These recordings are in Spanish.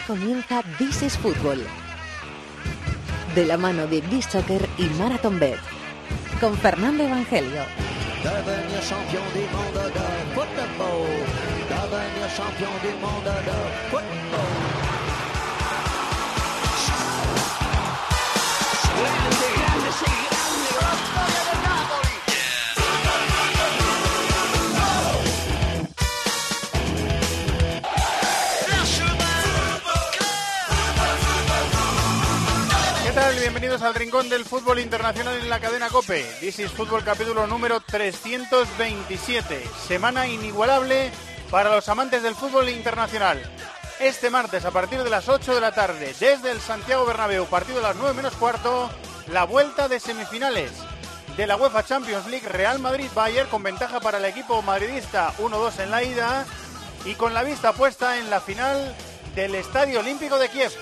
Comienza This is Fútbol. De la mano de This Soccer y Marathon Bet. Con Fernando Evangelio. Al Rincón del Fútbol Internacional en la cadena COPE. This is Fútbol capítulo número 327. Semana inigualable para los amantes del fútbol internacional. Este martes a partir de las 8 de la tarde, desde el Santiago Bernabéu, partido a las 9 menos cuarto, la vuelta de semifinales de la UEFA Champions League Real Madrid-Bayern con ventaja para el equipo madridista 1-2 en la ida y con la vista puesta en la final del Estadio Olímpico de Kiev.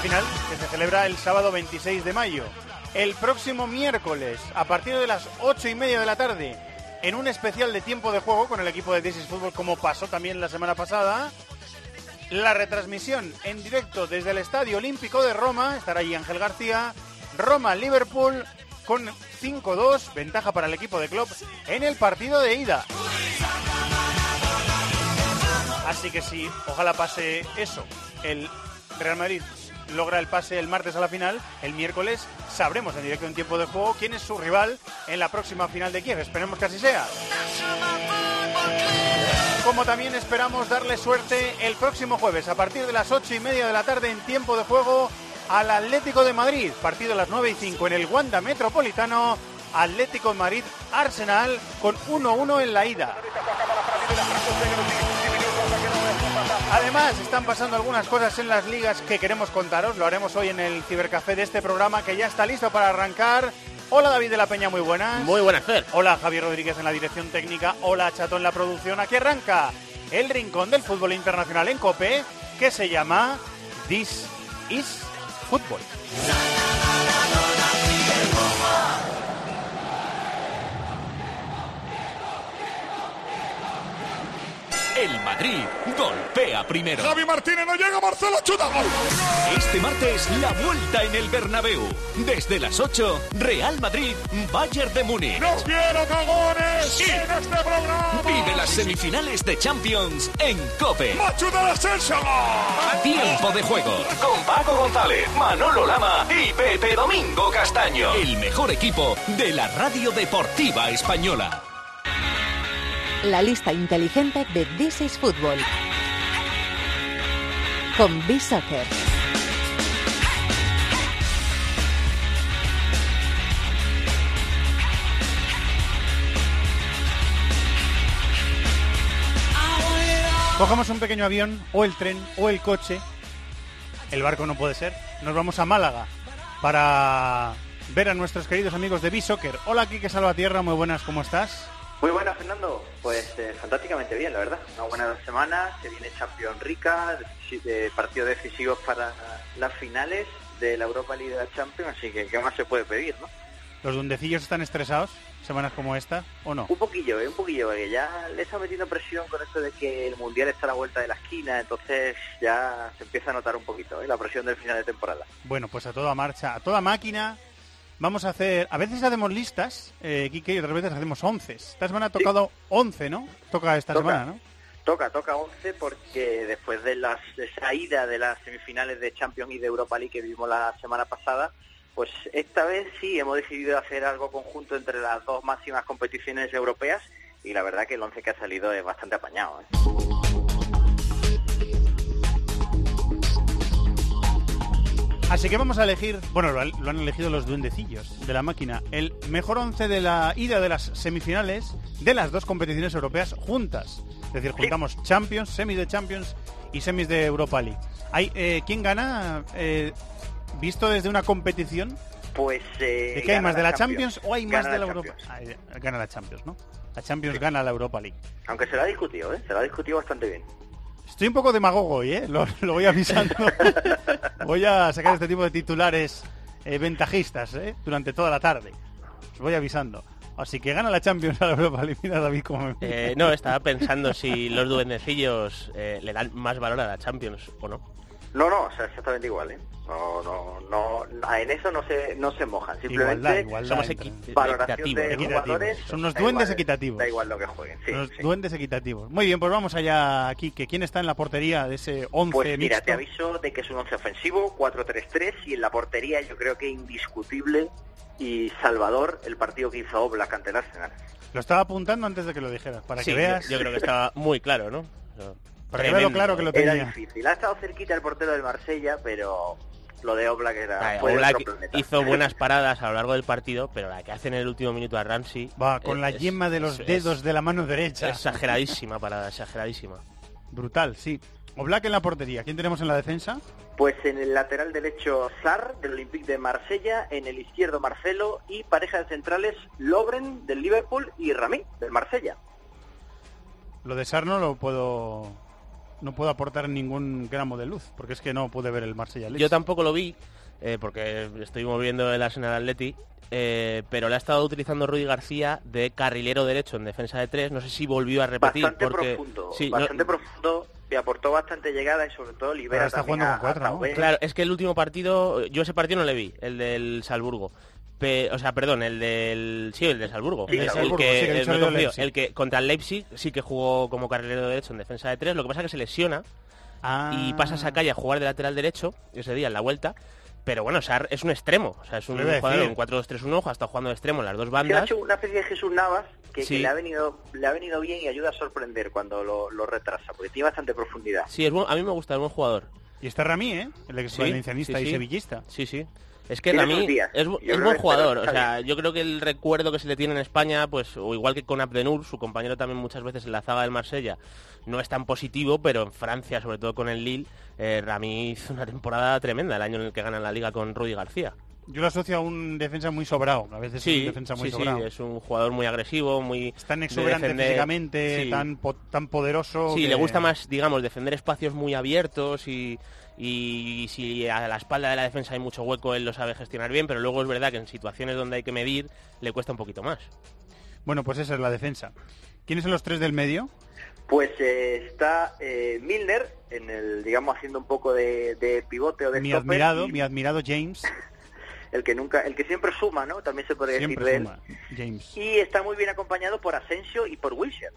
Final que se celebra el sábado 26 de mayo. El próximo miércoles, a partir de las 8 y media de la tarde, en un especial de tiempo de juego con el equipo de This is Fútbol, como pasó también la semana pasada, la retransmisión en directo desde el Estadio Olímpico de Roma, estará allí Ángel García, Roma-Liverpool con 5-2, ventaja para el equipo de Klopp en el partido de ida. Así que si ojalá pase eso, el Real Madrid logra el pase el martes a la final, el miércoles sabremos en directo en tiempo de juego quién es su rival en la próxima final de Kiev. Esperemos que así sea. Como también esperamos darle suerte el próximo jueves a partir de las ocho y media de la tarde en tiempo de juego al Atlético de Madrid. Partido a las 9 y 5 en el Wanda Metropolitano. Atlético de Madrid Arsenal con 1-1 en la ida. Además, están pasando algunas cosas en las ligas que queremos contaros. Lo haremos hoy en el cibercafé de este programa que ya está listo para arrancar. Hola David de la Peña, muy buenas. Muy buenas, Fer. Hola Javier Rodríguez en la dirección técnica. Hola Chato en la producción. Aquí arranca el rincón del fútbol internacional en COPE que se llama This is Football. El Madrid golpea primero. Javi Martínez no llega, Marcelo chuta gol. Este martes la vuelta en el Bernabéu. Desde las 8, Real Madrid, Bayern de Múnich. No quiero cagones en este programa. Vive las semifinales de Champions en Cope. Machuta de Asensio. Tiempo de juego con Paco González, Manolo Lama y Pepe Domingo Castaño. El mejor equipo de la radio deportiva española. La lista inteligente de This is Fútbol. Con B-Soccer. Cogemos un pequeño avión o el tren o el coche. El barco no puede ser. Nos vamos a Málaga para ver a nuestros queridos amigos de B-Soccer. Hola, Quique Salvatierra, muy buenas, ¿cómo estás? Muy buenas, Fernando. Pues eh, fantásticamente bien, la verdad. Una buena semana, se viene Champions rica, eh, partidos decisivos para las finales de la Europa League de la Champions, así que ¿qué más se puede pedir, no? ¿Los dundecillos están estresados semanas como esta o no? Un poquillo, eh, un poquillo, porque ya le está metiendo presión con esto de que el Mundial está a la vuelta de la esquina, entonces ya se empieza a notar un poquito ¿eh? la presión del final de temporada. Bueno, pues a toda marcha, a toda máquina. Vamos a hacer, a veces hacemos listas, eh, Quique, y otras veces hacemos once. Esta semana ha tocado once, ¿no? Toca esta Toca. semana, ¿no? Toca, toca 11 porque después de las, de esa ida de las semifinales de Champions y de Europa League que vimos la semana pasada, pues esta vez sí hemos decidido hacer algo conjunto entre las dos máximas competiciones europeas y la verdad que el 11 que ha salido es bastante apañado. ¿eh? Así que vamos a elegir, bueno, lo, han- lo han elegido los duendecillos de la máquina, el mejor once de la ida de las semifinales de las dos competiciones europeas juntas. Es decir, juntamos Champions, semis de Champions y semis de Europa League. Hay, eh, ¿Quién gana? Eh, visto desde una competición, Pues... eh, ¿de qué hay más? ¿De la Champions, o hay más de la la Europa? Ah, gana la Champions, ¿no? La Champions gana la Europa League. Aunque se lo ha discutido, ¿eh? Se lo ha discutido bastante bien. Estoy un poco demagogo hoy, ¿eh? Lo, lo voy avisando. voy a sacar este tipo de titulares eh, ventajistas, ¿eh? Durante toda la tarde. Os voy avisando. Así que gana la Champions a la Europa League. Mira, David, como me... Eh, no, estaba pensando si los duendecillos eh, le dan más valor a la Champions o no. No, no, o sea, exactamente igual, ¿eh? No, no, no, en eso no se, no se mojan. Simplemente Igualdad, igualdad Somos entre- equi- valoración equitativos, de ¿no? jugadores. Son unos da duendes igual, equitativos. Da igual lo que jueguen, sí. Los sí. duendes equitativos. Muy bien, pues vamos allá aquí. que ¿Quién está en la portería de ese 11 Pues mira, mixto? te aviso de que es un once ofensivo, 4-3-3, y en la portería yo creo que indiscutible y Salvador el partido que hizo Oblak ante el Arsenal. Lo estaba apuntando antes de que lo dijeras, para Sí, que veas. Yo, yo creo que estaba muy claro, ¿no? O sea, Para claro que lo Era tenía. difícil. Ha estado cerquita el portero del Marsella, pero lo de Oblak era Oblak hizo buenas paradas a lo largo del partido, pero la que hace en el último minuto a Ramsey... Va, con eh, la yema de los es- dedos de la mano derecha. exageradísima parada, exageradísima. Brutal, sí. Oblak en la portería. ¿Quién tenemos en la defensa? Pues en el lateral derecho Sar del Olympique de Marsella, en el izquierdo Marcelo y pareja de centrales Lobren del Liverpool y Ramí del Marsella. Lo de Sar no lo puedo... No puedo aportar ningún gramo de luz, porque es que no pude ver el Marsella Leeds. Yo tampoco lo vi, eh, porque estoy moviendo el Arsenal Atleti, eh, pero le ha estado utilizando Rudy García de carrilero derecho en defensa de tres. No sé si volvió a repetir. Bastante porque, profundo, Sí, no- bastante profundo, y aportó bastante llegada y sobre todo libera Ahora está jugando a- con cuatro, ¿no? Claro, es que el último partido, yo ese partido no le vi, el del Salzburgo. Pe- o sea, perdón, el del... Sí, el de Salzburgo. Sí, Es el, que, sí, el. El contra el Leipzig sí que jugó como carrilero derecho en defensa de tres. Lo que pasa es que se lesiona Ah. y pasa a Sakaya a jugar de lateral derecho ese día en la vuelta. Pero bueno, Sar es un extremo, o sea, es un jugador en 4-2-3-1, ha estado jugando de extremo en las dos Sí, ha bandas. hecho una especie de Jesús Navas que, le ha venido le ha venido bien y ayuda a sorprender cuando lo, lo retrasa, porque tiene bastante profundidad. Sí, es buen- a mí me gusta, es buen jugador. Y está Ramí, ¿eh? El ex Sí, valencianista sí, y sevillista. Sí, sí. Es que sus días. es, es buen jugador. O sea, yo creo que el recuerdo que se le tiene en España, pues, o igual que con Abdenur, su compañero también muchas veces en la zaga del Marsella, no es tan positivo, pero en Francia, sobre todo con el Lille, eh, Rami hizo una temporada tremenda el año en el que ganan la liga con Rudy García. Yo lo asocio a un defensa muy sobrado. A veces es Sí, un defensa muy sí, sí, sobrado. es un jugador muy agresivo, muy... Es tan exuberante físicamente, sí. tan, po- tan poderoso. Sí, que- le gusta más, digamos, defender espacios muy abiertos y, y si a la espalda de la defensa hay mucho hueco, él lo sabe gestionar bien, pero luego es verdad que en situaciones donde hay que medir le cuesta un poquito más. Bueno, pues esa es la defensa. ¿Quiénes son los tres del medio? Pues eh, está eh, Milner en el digamos haciendo un poco de, de pivote o de Mi stopper, admirado, y mi admirado James. el que nunca el que siempre suma, ¿no? También se podría decir de él. James. Y está muy bien acompañado por Asensio y por Wilshere.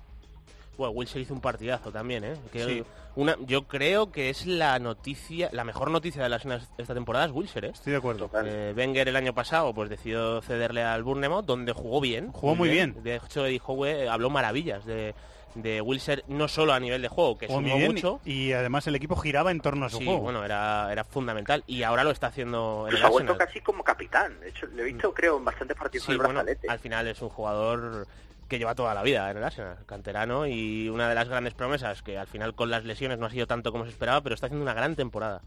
Bueno, Wilson hizo un partidazo también, ¿eh? Que Sí. una, yo creo que es la noticia, la mejor noticia de la esta temporada es Wilson, ¿eh? Estoy de acuerdo. Eh, Wenger el año pasado pues decidió cederle al Bournemouth donde jugó bien. Jugó muy bien. De hecho, eh, habló maravillas de, de Wilson, no solo a nivel de juego, que bien mucho. y además el equipo giraba en torno a su Sí, juego. bueno, era, era fundamental. Y ahora lo está haciendo en Pues el ha vuelto casi como capitán. De hecho, le he visto, creo, en bastantes partidos Sí, con el bueno, brazalete. al final es un jugador que lleva toda la vida en el Arsenal, canterano y una de las grandes promesas que al final con las lesiones no ha sido tanto como se esperaba, pero está haciendo una gran temporada.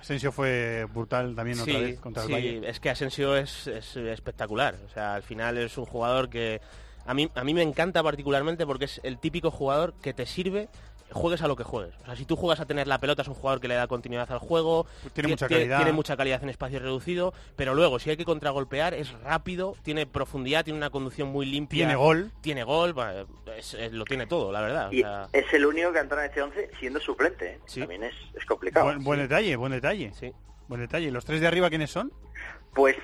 Asensio fue brutal también otra Sí, vez contra el sí, Valle. es que Asensio es, es espectacular. O sea, al final es un jugador que a mí, a mí me encanta particularmente porque es el típico jugador que te sirve juegues a lo que juegues. O sea, si tú juegas a tener la pelota es un jugador que le da continuidad al juego, Tiene ti- mucha calidad. tiene mucha calidad en espacio reducido, pero luego si hay que contragolpear es rápido, tiene profundidad, tiene una conducción muy limpia. Tiene gol. Tiene gol, va, es- es- lo tiene todo, la verdad. O Y sea, es el único que entra en este 11 siendo suplente. ¿eh? Sí. También es, es complicado. Buen, buen detalle, buen detalle. sí. Buen detalle. ¿Los tres de arriba quiénes son? Pues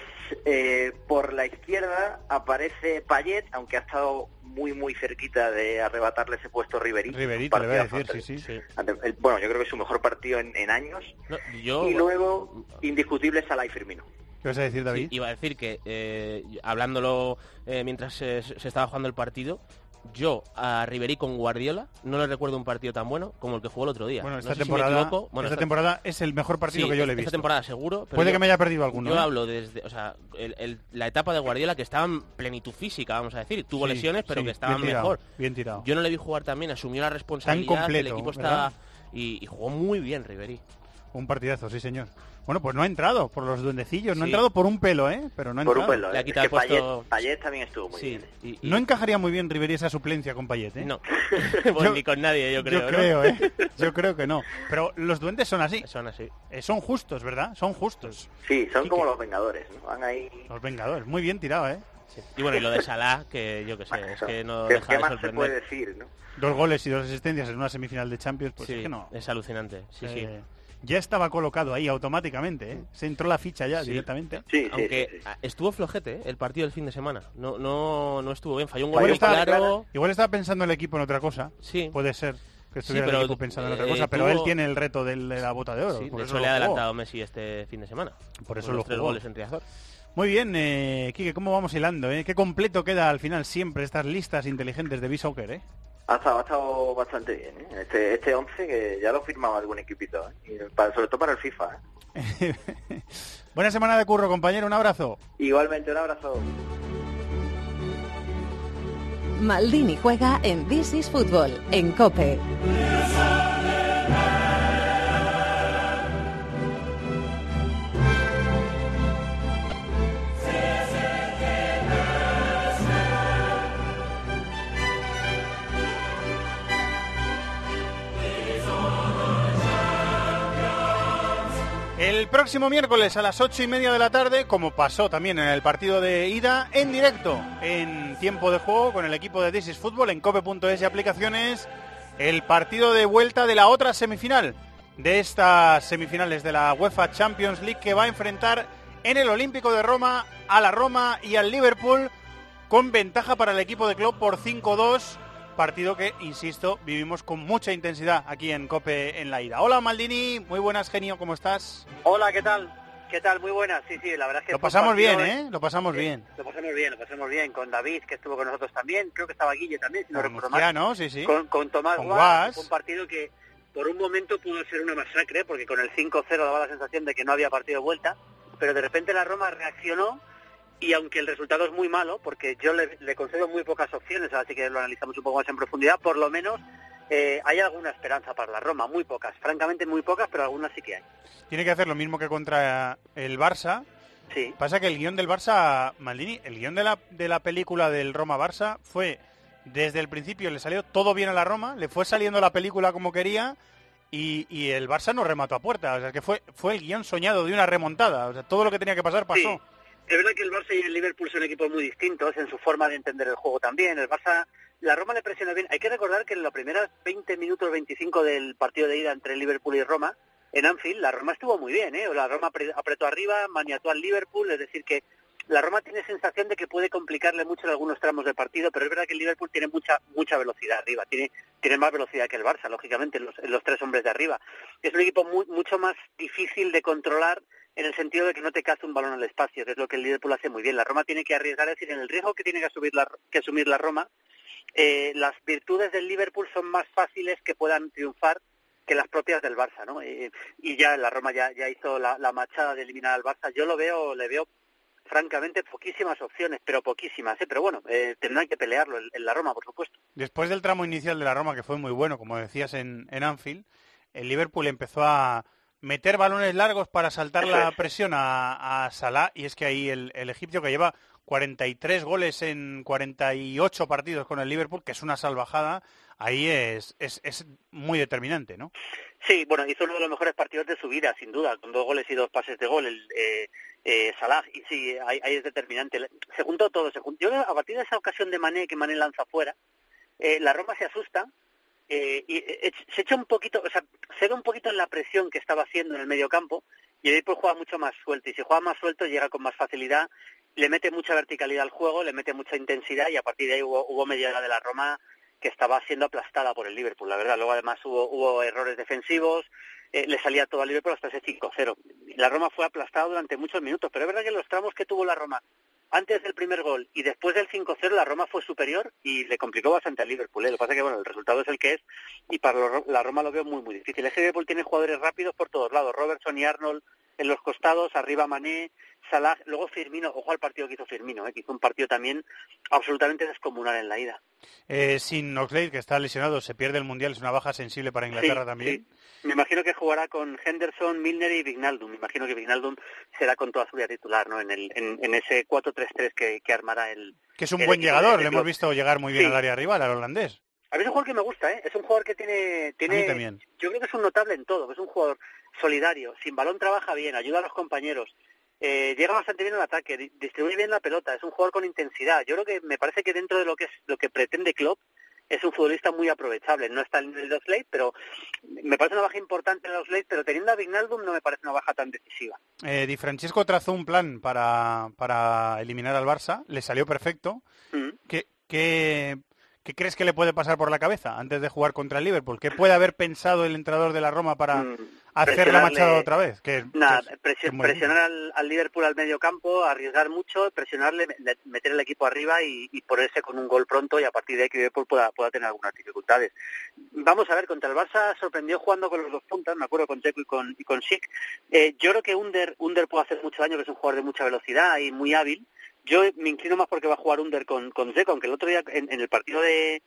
eh, por la izquierda aparece Payet, aunque ha estado muy muy cerquita de arrebatarle ese puesto a Ribery. Riverito, le voy a decir, sí, sí. El- Bueno, yo creo que es su mejor partido en, en años. No, yo, y luego, indiscutible, Salah y Firmino. ¿Qué vas a decir, David? Sí, iba a decir que, eh, hablándolo eh, mientras se, se estaba jugando el partido, yo a Ribery con Guardiola no le recuerdo un partido tan bueno como el que jugó el otro día. Bueno, No esta sé temporada. Bueno, esta esta- temporada es el mejor partido sí, que yo le he esta visto. temporada seguro. pero Puede yo- que me haya perdido alguno. Yo ¿eh? hablo desde, o sea, el- el- la etapa de Guardiola que estaba en plenitud física, vamos a decir. Tuvo Sí, lesiones, pero sí, que tirado, mejor. Bien tirado. Yo no le vi jugar también, asumió la responsabilidad. el completo, equipo ¿verdad? estaba y, y jugó muy bien Ribery. Un partidazo, sí, señor. Bueno, pues no ha entrado por los duendecillos. No ha entrado por un pelo, ¿eh? Pero no ha Por un pelo. Le ha ¿eh? Es quitado que el puesto- Payet, Payet también estuvo muy Sí, bien. ¿eh? y- y- No encajaría muy bien Ribery esa suplencia con Payet, ¿eh? no. Pues ni con nadie, yo creo. Yo ¿no? creo, ¿eh? Yo creo que no. Pero los duendes son así. Son así. Eh, son justos, ¿verdad? Son justos. Sí, son Quique. como los Vengadores. ¿no? Van ahí Los Vengadores. Muy bien tirado, ¿eh? Sí. Y bueno, y lo de Salah, que yo que sé, es que no ¿Qué, deja qué de más se puede decir, no? Dos goles y dos asistencias en una semifinal de Champions, pues sí, es que no. es alucinante. Sí, sí. Ya estaba colocado ahí automáticamente, ¿eh? Se entró la ficha ya Sí. directamente. Sí, sí, Aunque sí, sí. estuvo flojete ¿eh? el partido del fin de semana. No, no, no estuvo bien. Falló un Igual gol está- claro. Igual estaba pensando el equipo en otra cosa. Sí. Puede ser que estuviera pero, el equipo pensando en otra eh, cosa, pero tuvo- él tiene el reto de la bota de oro. Sí, por de eso le ha adelantado Messi este fin de semana. Por eso lo los tres jugó. goles en Riazor. Muy bien, eh, Quique, ¿cómo vamos hilando? Eh? Qué completo queda al final siempre estas listas inteligentes de B-Soccer, ¿eh? Ha estado, ha estado bastante bien, ¿eh? Este, este 11 que ya lo firmaba algún equipito, ¿eh? Y para- sobre todo para el FIFA, ¿eh? Buena semana de curro, compañero, un abrazo. Igualmente, un abrazo. Maldini juega en This is Football, en Cope. El próximo miércoles a las ocho y media de la tarde, como pasó también en el partido de ida, en directo, en tiempo de juego, con el equipo de This is Football, en cope.es y aplicaciones, el partido de vuelta de la otra semifinal, de estas semifinales de la UEFA Champions League, que va a enfrentar en el Olímpico de Roma a la Roma y al Liverpool, con ventaja para el equipo de Klopp por 5-2. Partido que, insisto, vivimos con mucha intensidad aquí en Cope en la ida. Hola Maldini, muy buenas genio, ¿cómo estás? Hola, ¿qué tal? ¿Qué tal? Muy buenas. Sí, sí, la verdad es que... Lo pasamos bien, partido, ¿eh? Lo pasamos Sí, bien. Lo pasamos bien, lo pasamos bien. Con David, que estuvo con nosotros también. Creo que estaba Guille también, si no Con recuerdo mal. sí, sí. Con, con Tomás Con Guas. Un partido que por un momento pudo ser una masacre, porque con el 5-0 daba la sensación de que no había partido de vuelta. Pero de repente la Roma reaccionó y aunque el resultado es muy malo, porque yo le, le concedo muy pocas opciones, así que lo analizamos un poco más en profundidad, por lo menos eh, hay alguna esperanza para la Roma, muy pocas, francamente muy pocas, pero algunas sí que hay. Tiene que hacer lo mismo que contra el Barça. Sí. Pasa que el guion del Barça, Maldini, el guion de la, de la película del Roma-Barça fue, desde el principio le salió todo bien a la Roma, le fue saliendo la película como quería y, y el Barça no remató a puerta. O sea, que fue, fue el guion soñado de una remontada. O sea, todo lo que tenía que pasar pasó. Sí. Es verdad que el Barça y el Liverpool son equipos muy distintos en su forma de entender el juego también. El Barça, la Roma le presiona bien. Hay que recordar que en los primeros 20 minutos, 25 del partido de ida entre Liverpool y Roma, en Anfield, la Roma estuvo muy bien. ¿eh? La Roma apre- apretó arriba, maniató al Liverpool, es decir que la Roma tiene sensación de que puede complicarle mucho en algunos tramos del partido, pero es verdad que el Liverpool tiene mucha mucha velocidad arriba, tiene tiene más velocidad que el Barça, lógicamente, en los, en los tres hombres de arriba. Es un equipo muy, mucho más difícil de controlar en el sentido de que no te caza un balón al espacio, que es lo que el Liverpool hace muy bien. La Roma tiene que arriesgar, es decir, en el riesgo que tiene que asumir la, que asumir la Roma, eh, las virtudes del Liverpool son más fáciles que puedan triunfar que las propias del Barça, ¿no? Eh, y ya la Roma ya, ya hizo la, la machada de eliminar al Barça. Yo lo veo, le veo francamente poquísimas opciones, pero poquísimas, ¿eh? Pero bueno, eh, tendrán que pelearlo en, en la Roma, por supuesto. Después del tramo inicial de la Roma, que fue muy bueno, como decías en, en Anfield, el Liverpool empezó a meter balones largos para saltar la es. presión a, a Salah, y es que ahí el, el egipcio que lleva 43 goles en 48 partidos con el Liverpool, que es una salvajada, ahí es, es, es muy determinante, ¿no? Sí, bueno, hizo uno de los mejores partidos de su vida, sin duda, con dos goles y dos pases de gol, el, eh, eh, Salah, y sí, ahí, ahí es determinante. Se juntó todo, se juntó. Yo a partir de esa ocasión de Mané, que Mané lanza fuera, eh, la Roma se asusta eh, y eh, se echa un poquito, o sea, cede un poquito en la presión que estaba haciendo en el medio campo y el Liverpool juega mucho más suelto y si juega más suelto llega con más facilidad, le mete mucha verticalidad al juego, le mete mucha intensidad y a partir de ahí hubo, hubo media hora de la Roma que estaba siendo aplastada por el Liverpool, la verdad. Luego además hubo, hubo errores defensivos, eh, le salía todo al Liverpool hasta ese 5-0. La Roma fue aplastada durante muchos minutos, pero es verdad que los tramos que tuvo la Roma antes del primer gol y después del 5-0 la Roma fue superior y le complicó bastante al Liverpool. ¿eh? Lo que pasa es que bueno, el resultado es el que es y para la Roma lo veo muy muy difícil. Ese Liverpool tiene jugadores rápidos por todos lados, Robertson y Arnold en los costados, arriba Mané, Salah, luego Firmino, ojo al partido que hizo Firmino, ¿eh? que hizo un partido también absolutamente descomunal en la ida. Eh, sin Oxlade, que está lesionado, se pierde el Mundial, es una baja sensible para Inglaterra Sí, también. sí. Me imagino que jugará con Henderson, Milner y Vignaldum. Me imagino que Vignaldum será con toda seguridad titular, ¿no? En, el, en, en ese 4-3-3 que, que armará el. Que es un buen llegador, de le hemos visto llegar muy bien Sí. al área rival, al holandés. A mí es un jugador que me gusta, ¿eh? Es un jugador que tiene, tiene, también. yo creo que es un notable en todo, que es un jugador solidario, sin balón trabaja bien, ayuda a los compañeros. Eh, llega bastante bien al ataque, di- distribuye bien la pelota, es un jugador con intensidad. Yo creo que me parece que dentro de lo que es lo que pretende Klopp es un futbolista muy aprovechable. No está al nivel de Oxlade, pero me parece una baja importante en Oxlade, pero teniendo a Vignaldum no me parece una baja tan decisiva. Eh, Di Francesco trazó un plan para, para eliminar al Barça, le salió perfecto. Mm. ¿Qué, qué, qué crees que le puede pasar por la cabeza antes de jugar contra el Liverpool? ¿Qué puede haber pensado el entrenador de la Roma para Mm, hacer la machada otra vez? Que, es- presionar al, al Liverpool al medio campo, arriesgar mucho, presionarle, me- meter el equipo arriba y, y ponerse con un gol pronto y a partir de ahí que Liverpool pueda, pueda tener algunas dificultades. Vamos a ver, contra el Barça sorprendió jugando con los dos puntas, me acuerdo con Checo y con, y con Schick. Eh, yo creo que Under, Under puede hacer mucho daño, que es un jugador de mucha velocidad y muy hábil. Yo me inclino más porque va a jugar Under con, con aunque el otro día en, en el partido de,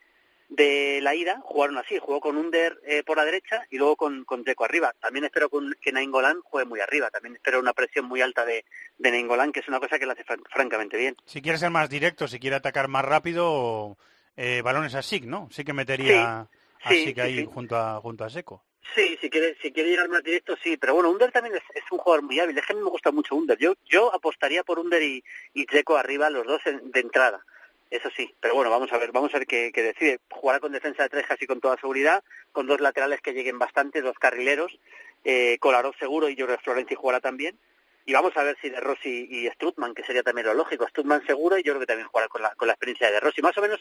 de la ida jugaron así, jugó con Under eh, por la derecha y luego con, con arriba. También espero con- que Nainggolan juegue muy arriba, también espero una presión muy alta de, de Nainggolan, que es una cosa que le hace fran- francamente bien. Si quiere ser más directo, si quiere atacar más rápido, eh, balones a Sig, ¿no? Sí que metería a sí, Sig sí, ahí sí. junto a junto a Seco. Sí, si quiere, si quiere llegar más directo, sí, pero bueno, Under también es, un jugador muy hábil, es que a mí me gusta mucho Under. Yo, yo apostaría por Under y, y Dzeko arriba, los dos en- de entrada. Eso sí, pero bueno, vamos a ver, vamos a ver qué, qué decide. Jugará con defensa de tres casi con toda seguridad, con dos laterales que lleguen bastante, dos carrileros, eh, seguro y que Florenzi jugará también. Y vamos a ver si De Rossi y Strutman, que sería también lo lógico. Strutman seguro y yo creo que también jugará con la, con la experiencia de Rossi. Más o menos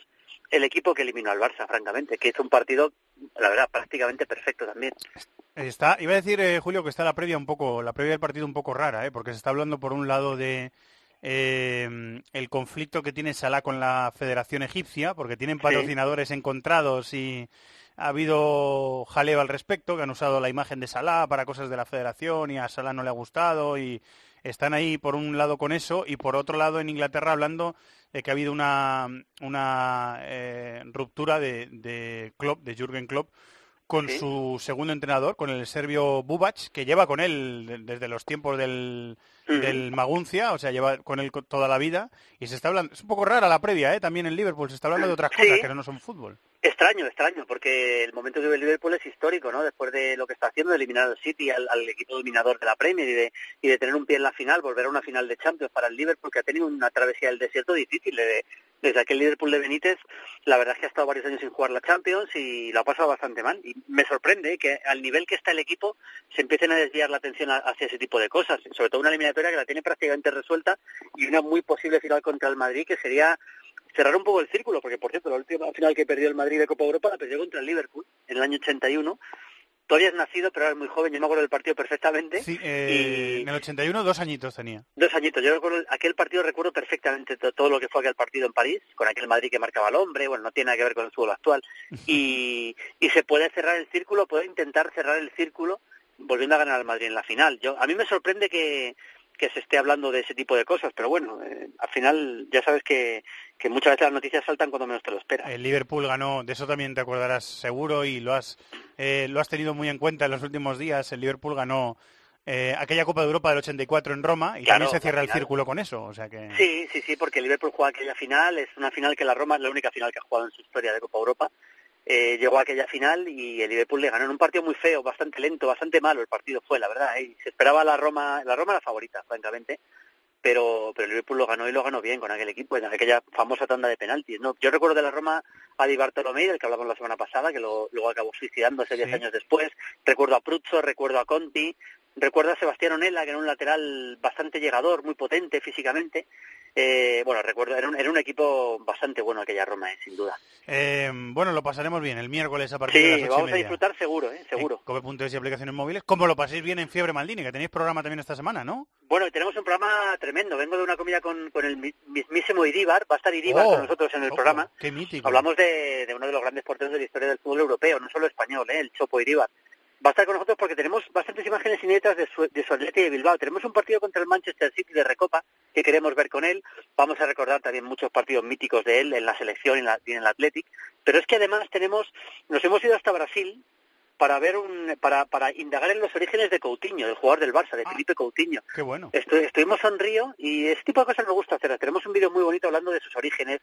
el equipo que eliminó al Barça, francamente, que hizo un partido, la verdad, prácticamente perfecto también. Está, iba a decir, eh, Julio, que está la previa un poco, la previa del partido un poco rara, ¿eh? porque se está hablando por un lado de eh, el conflicto que tiene Salah con la Federación Egipcia, porque tienen patrocinadores encontrados y ha habido jaleo al respecto, que han usado la imagen de Salah para cosas de la Federación y a Salah no le ha gustado y están ahí por un lado con eso y por otro lado en Inglaterra hablando de que ha habido una, una eh, ruptura de, de Klopp, de Jürgen Klopp, con Sí. su segundo entrenador, con el serbio Bubac, que lleva con él de- desde los tiempos del, del Maguncia, o sea, lleva con él toda la vida, y se está hablando, es un poco rara la previa, ¿eh? también en Liverpool, se está hablando de otras Sí. cosas que no son fútbol. Extraño, extraño, porque el momento que vive Liverpool es histórico, ¿no? Después de lo que está haciendo, de eliminar al City, al, al equipo dominador de la Premier y de, y de tener un pie en la final, volver a una final de Champions para el Liverpool, que ha tenido una travesía del desierto difícil. de- desde aquel Liverpool de Benítez, la verdad es que ha estado varios años sin jugar la Champions y lo ha pasado bastante mal. Y me sorprende que al nivel que está el equipo se empiecen a desviar la atención hacia ese tipo de cosas. Sobre todo una eliminatoria que la tiene prácticamente resuelta y una muy posible final contra el Madrid, que sería cerrar un poco el círculo, porque por cierto, la última final que perdió el Madrid de Copa Europa la perdió contra el Liverpool en el año 81. Todavía es nacido, pero era muy joven, yo me acuerdo del partido perfectamente. Sí, eh, Y- en el 81 dos añitos tenía. Dos añitos, yo recuerdo aquel partido, recuerdo perfectamente to- todo lo que fue aquel partido en París, con aquel Madrid que marcaba al hombre, bueno, no tiene nada que ver con el fútbol actual. Y, y se puede cerrar el círculo, puede intentar cerrar el círculo volviendo a ganar al Madrid en la final. Yo A mí me sorprende que, que se esté hablando de ese tipo de cosas, pero bueno, eh, al final ya sabes que, que muchas veces las noticias saltan cuando menos te lo esperas. El Liverpool ganó, de eso también te acordarás seguro y lo has, eh, lo has tenido muy en cuenta en los últimos días. El Liverpool ganó eh, aquella Copa de Europa del 84 en Roma y Claro, también se cierra el círculo con eso. O sea que... Sí, sí, sí, porque el Liverpool juega aquella final, es una final que la Roma es la única final que ha jugado en su historia de Copa Europa. Eh, llegó a aquella final y el Liverpool le ganó en un partido muy feo, bastante lento, bastante malo el partido fue, la verdad. ¿eh? Y se esperaba la Roma, la Roma la favorita, francamente, pero, pero el Liverpool lo ganó y lo ganó bien con aquel equipo, en aquella famosa tanda de penaltis. ¿no? Yo recuerdo de la Roma a Di Bartolomei, del que hablamos la semana pasada, que lo- luego acabó suicidándose diez Sí. años después. Recuerdo a Pruzzo, recuerdo a Conti, recuerdo a Sebastián Onella, que era un lateral bastante llegador, muy potente físicamente. Eh, bueno, recuerdo, era un, era un equipo bastante bueno aquella Roma, eh, sin duda. Eh, bueno, lo pasaremos bien el miércoles a partir de las Sí, ocho y vamos a disfrutar seguro, eh, seguro. En Cope.es y aplicaciones móviles. Como lo paséis bien en Fiebre Maldini, que tenéis programa también esta semana, ¿no? Bueno, tenemos un programa tremendo. Vengo de una comida con, con el mi- mismísimo Iríbar. Va a estar Iríbar Oh, con nosotros en el programa. Qué mítico. Hablamos de, de uno de los grandes porteros de la historia del fútbol europeo, no solo español, ¿eh? el Chopo Iríbar. Va a estar con nosotros porque tenemos bastantes imágenes inéditas de su, de su Atleti de Bilbao. Tenemos un partido contra el Manchester City de Recopa que queremos ver con él. Vamos a recordar también muchos partidos míticos de él en la selección y en, la, y en el Athletic. Pero es que además tenemos, nos hemos ido hasta Brasil para ver un, para, para indagar en los orígenes de Coutinho, del jugador del Barça, de Ah. Felipe Coutinho. Qué bueno. Estu- estuvimos en Río y ese tipo de cosas me gusta hacer. Tenemos un vídeo muy bonito hablando de sus orígenes,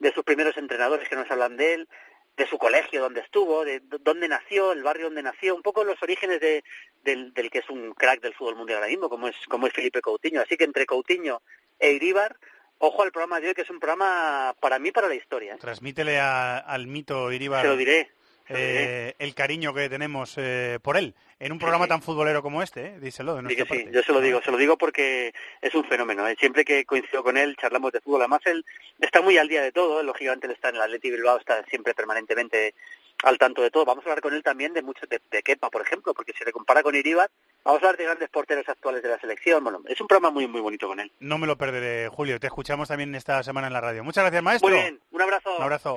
de sus primeros entrenadores que nos hablan de él. De su colegio donde estuvo, de dónde nació, el barrio donde nació, un poco los orígenes de, del, del que es un crack del fútbol mundial ahora mismo, como es, como es Felipe Coutinho. Así que entre Coutinho e Iríbar, ojo al programa de hoy, que es un programa para mí para la historia. ¿eh? Transmítele a- al mito Iribar Se lo diré. Eh, el cariño que tenemos eh, por él en un programa sí. tan futbolero como este, ¿eh? díselo de nuestra que sí, parte. yo se lo digo, se lo digo porque es un fenómeno. ¿eh? Siempre que coincido con él charlamos de fútbol. Además, él está muy al día de todo. ¿eh? Lógicamente, él está en el Atleti Bilbao, está siempre permanentemente al tanto de todo. Vamos a hablar con él también de mucho de, de Kepa, por ejemplo, porque si le compara con Iribar, vamos a hablar de grandes porteros actuales de la selección. Bueno, es un programa muy, muy bonito con él. No me lo perderé, Julio. Te escuchamos también esta semana en la radio. Muchas gracias, maestro. Muy bien, un abrazo. Un abrazo.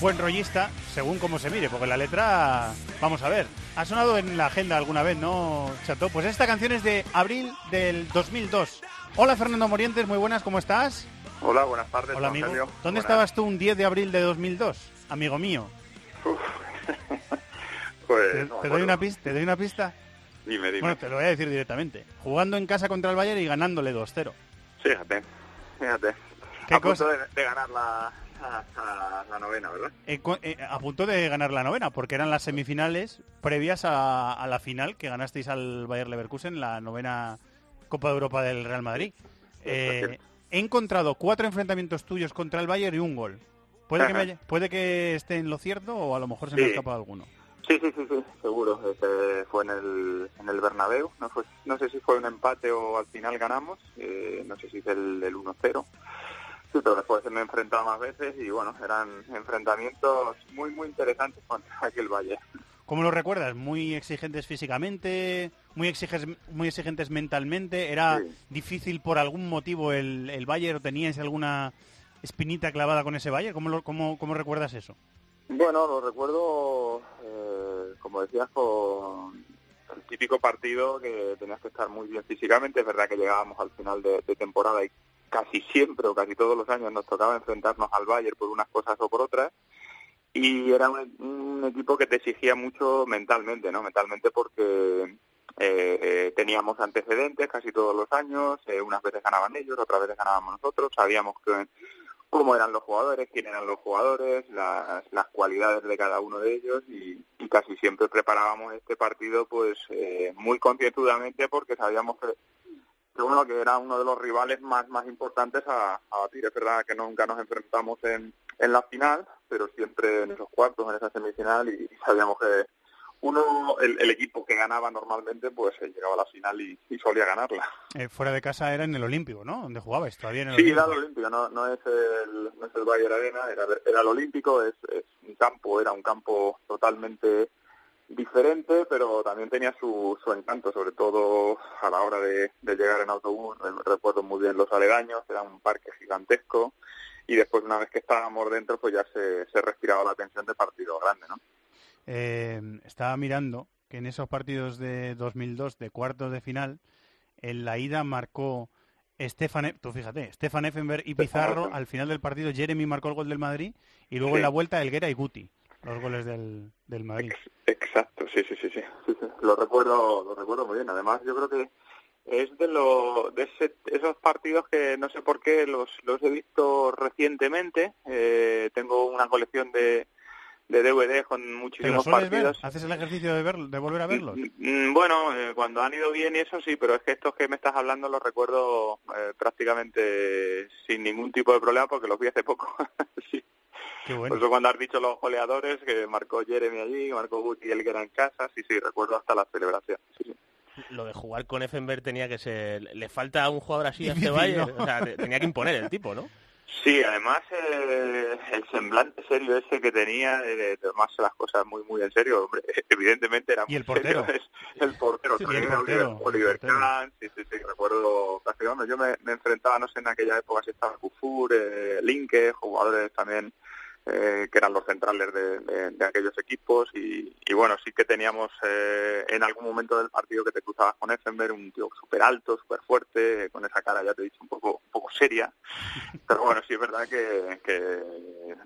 buen rollista, según cómo se mire, porque la letra, vamos a ver, ha sonado en la agenda alguna vez, ¿no, Chato? Pues esta canción es de abril del 2002. Hola, Fernando Morientes, muy buenas, ¿cómo estás? Hola, buenas tardes. Hola, amigo. ¿Dónde Buenas. estabas tú un 10 de abril de 2002, amigo mío? Uf. pues, ¿Te, no me te doy una pista? ¿Te doy una pista? Dime, dime. Bueno, te lo voy a decir directamente. Jugando en casa contra el Bayern y ganándole 2-0. Fíjate, fíjate. ¿Qué a punto cosa? de, de ganar la, a- a la novena, ¿verdad? Eh, eh, a punto de ganar la novena, porque eran las semifinales previas a, a la final que ganasteis al Bayer Leverkusen, la novena Copa de Europa del Real Madrid. Eh, he encontrado cuatro enfrentamientos tuyos contra el Bayern y un gol. ¿Puede que, me Ajá. haya- ¿Puede que esté en lo cierto o a lo mejor se me ha Sí. escapado alguno? Sí, sí, sí, sí, seguro. Este fue en el, en el Bernabéu. No, fue, no sé si fue un empate o al final ganamos. eh, no sé si es el, el 1-0. Sí, pero después me he enfrentado más veces y bueno, eran enfrentamientos muy, muy interesantes contra aquel Valle. ¿Cómo lo recuerdas? ¿Muy exigentes físicamente? ¿Muy exigentes, muy exigentes mentalmente? ¿Era Sí. difícil por algún motivo el, el Bayern o teníais alguna espinita clavada con ese Bayern? ¿Cómo, lo- cómo, cómo recuerdas eso? Bueno, lo recuerdo, eh, como decías, con el típico partido que tenías que estar muy bien físicamente. Es verdad que llegábamos al final de, temporada y casi siempre o casi todos los años nos tocaba enfrentarnos al Bayern por unas cosas o por otras. Y era un, un equipo que te exigía mucho mentalmente, ¿no? Mentalmente porque eh, eh, teníamos antecedentes casi todos los años, eh, unas veces ganaban ellos, otras veces ganábamos nosotros, sabíamos que cómo eran los jugadores, quién eran los jugadores, las, las cualidades de cada uno de ellos y, y casi siempre preparábamos este partido pues eh, muy concienzudamente porque sabíamos que, que, bueno que era uno de los rivales más más importantes a, a batir. Es verdad que nunca nos enfrentamos en, en la final, pero siempre en esos cuartos, en esa semifinal y sabíamos que uno, el, el equipo que ganaba normalmente, pues eh, llegaba a la final y, y solía ganarla. Eh, fuera de casa era en el Olímpico, ¿no? Donde jugabais todavía en el Sí, Olímpico. era el Olímpico, no, no es el, no es el Bayern Arena, era, era el Olímpico, es, es un campo, era un campo totalmente diferente, pero también tenía su, su encanto, sobre todo a la hora de, de llegar en autobús. Re- Recuerdo muy bien los aledaños, era un parque gigantesco y después una vez que estábamos dentro, pues ya se, se respiraba la tensión de partido grande, ¿no? Eh, estaba mirando que en esos partidos de 2002 de cuartos de final, en la ida marcó Stefan, E- tú fíjate, Stefan Effenberg y Pizarro, al final del partido Jeremy marcó el gol del Madrid y luego Sí. en la vuelta Elguera y Guti, los goles del, del Madrid. Exacto, sí, sí, sí, sí, sí, sí. Lo recuerdo, lo recuerdo muy bien. Además, yo creo que es de, lo, de ese- esos partidos que no sé por qué los, los he visto recientemente. Eh, tengo una colección de, de DVD con ¿Te los muchísimos ver? partidos. ¿Haces el ejercicio de, ver, de volver a verlos? Mm, Bueno, eh, cuando han ido bien y eso sí, pero es que estos que me estás hablando los recuerdo eh, prácticamente sin ningún tipo de problema porque los vi hace poco. sí. Qué Por bueno. eso cuando has dicho los goleadores, que marcó Jeremy allí, marcó Guti y el que era en casa, sí, sí, recuerdo hasta la celebración. Sí, sí. Lo de jugar con Effenberg tenía que ser... Le falta a un jugador así a este Bayern. ¿no? O sea, te- tenía que imponer el tipo, ¿no? Sí, además eh, el semblante serio ese que tenía de, tomarse las cosas muy muy en serio, hombre, evidentemente era ¿Y el muy serio, portero? es el portero, Sí, también el portero, Oliver, Oliver el portero. Kahn, sí, sí, sí, recuerdo prácticamente, yo me, me enfrentaba, no sé, en aquella época si estaba Kufur, eh, Linke, jugadores también eh, que eran los centrales de, de- de aquellos equipos y, y bueno, sí que teníamos eh, en algún momento del partido que te cruzabas con Effenberg, un tío súper alto, súper fuerte, con esa cara, ya te he dicho, un poco, un poco seria, pero bueno, sí es verdad que, que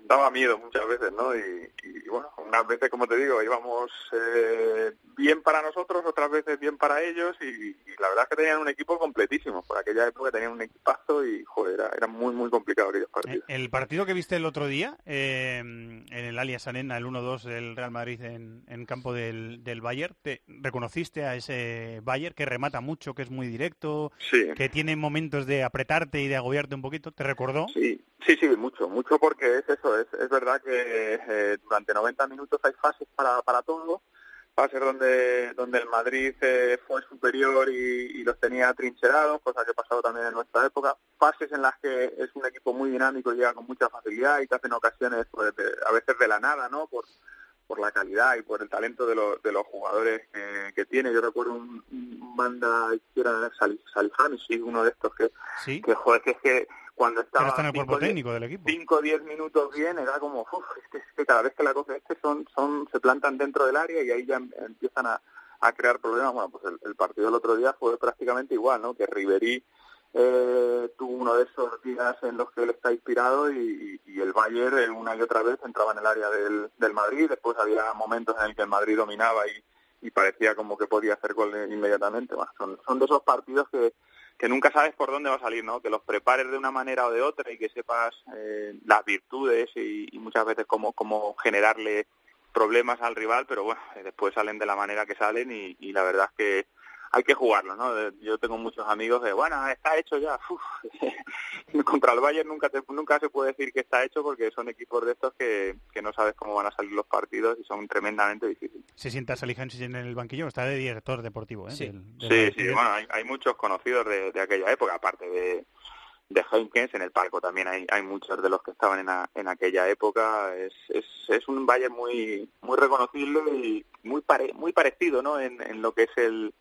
daba miedo muchas veces, ¿no? Y, y, bueno, unas veces, como te digo, íbamos eh, bien para nosotros, otras veces bien para ellos y, y la verdad es que tenían un equipo completísimo. Por aquella época tenían un equipazo y, joder, era, era muy, muy complicado aquellos partidos. El partido que viste el otro día eh, en el Allianz Arena, el 1-2 del Real Madrid en, en campo del, del Bayern, ¿te reconociste a ese Bayern que remata mucho, que es muy directo, Sí. que tiene momentos de apretarte y de agobiarte un poquito? ¿Te recordó? Sí, sí, sí, mucho, mucho porque es eso, es, es verdad que eh, durante 90 minutos hay fases para, para todo, fases donde, donde el Madrid eh, fue superior y, y los tenía trincherados, cosa que ha pasado también en nuestra época, fases en las que es un equipo muy dinámico, llega con mucha facilidad y te hacen ocasiones pues, de- a veces de la nada, ¿no? Por, por la calidad y por el talento de, los de los jugadores que, que tiene. Yo recuerdo un, un banda Salih Salihamidzic, uno de estos que, Sí, que joder, que es que cuando que estaba ahora está en el cinco, cuerpo técnico del equipo. 5 o 10 minutos bien, era como, uff, es que, es que cada vez que la coge este son, son, se plantan dentro del área y ahí ya em- empiezan a, a crear problemas. Bueno, pues el, el partido del otro día fue prácticamente igual, ¿no? Que Ribery eh, tuvo uno de esos días en los que él está inspirado y, y el Bayern eh, una y otra vez entraba en el área del, del Madrid. Después había momentos en el que el Madrid dominaba y, y parecía como que podía hacer gol inmediatamente. Bueno, son, son de esos partidos que, que nunca sabes por dónde va a salir, ¿no? Que los prepares de una manera o de otra y que sepas eh, las virtudes y, muchas veces cómo, cómo generarle problemas al rival, pero bueno, eh, después salen de la manera que salen y, y la verdad es que hay que jugarlo, ¿no? De- Yo tengo muchos amigos de, bueno, está hecho ya. Uf. Contra el Bayern nunca te- nunca se puede decir que está hecho porque son equipos de estos que, que no sabes cómo van a salir los partidos y son tremendamente difíciles. Se sienta Salihamidzic en el banquillo, está de director deportivo. ¿eh? Sí. del- del Sí, sí, bueno, hay, hay muchos conocidos de, de aquella época, aparte de, de Heinkens, en el palco también hay, hay muchos de los que estaban en, a- en aquella época. Es, es, es un Bayern muy muy reconocible y muy pare- muy parecido ¿no? en, en lo que es el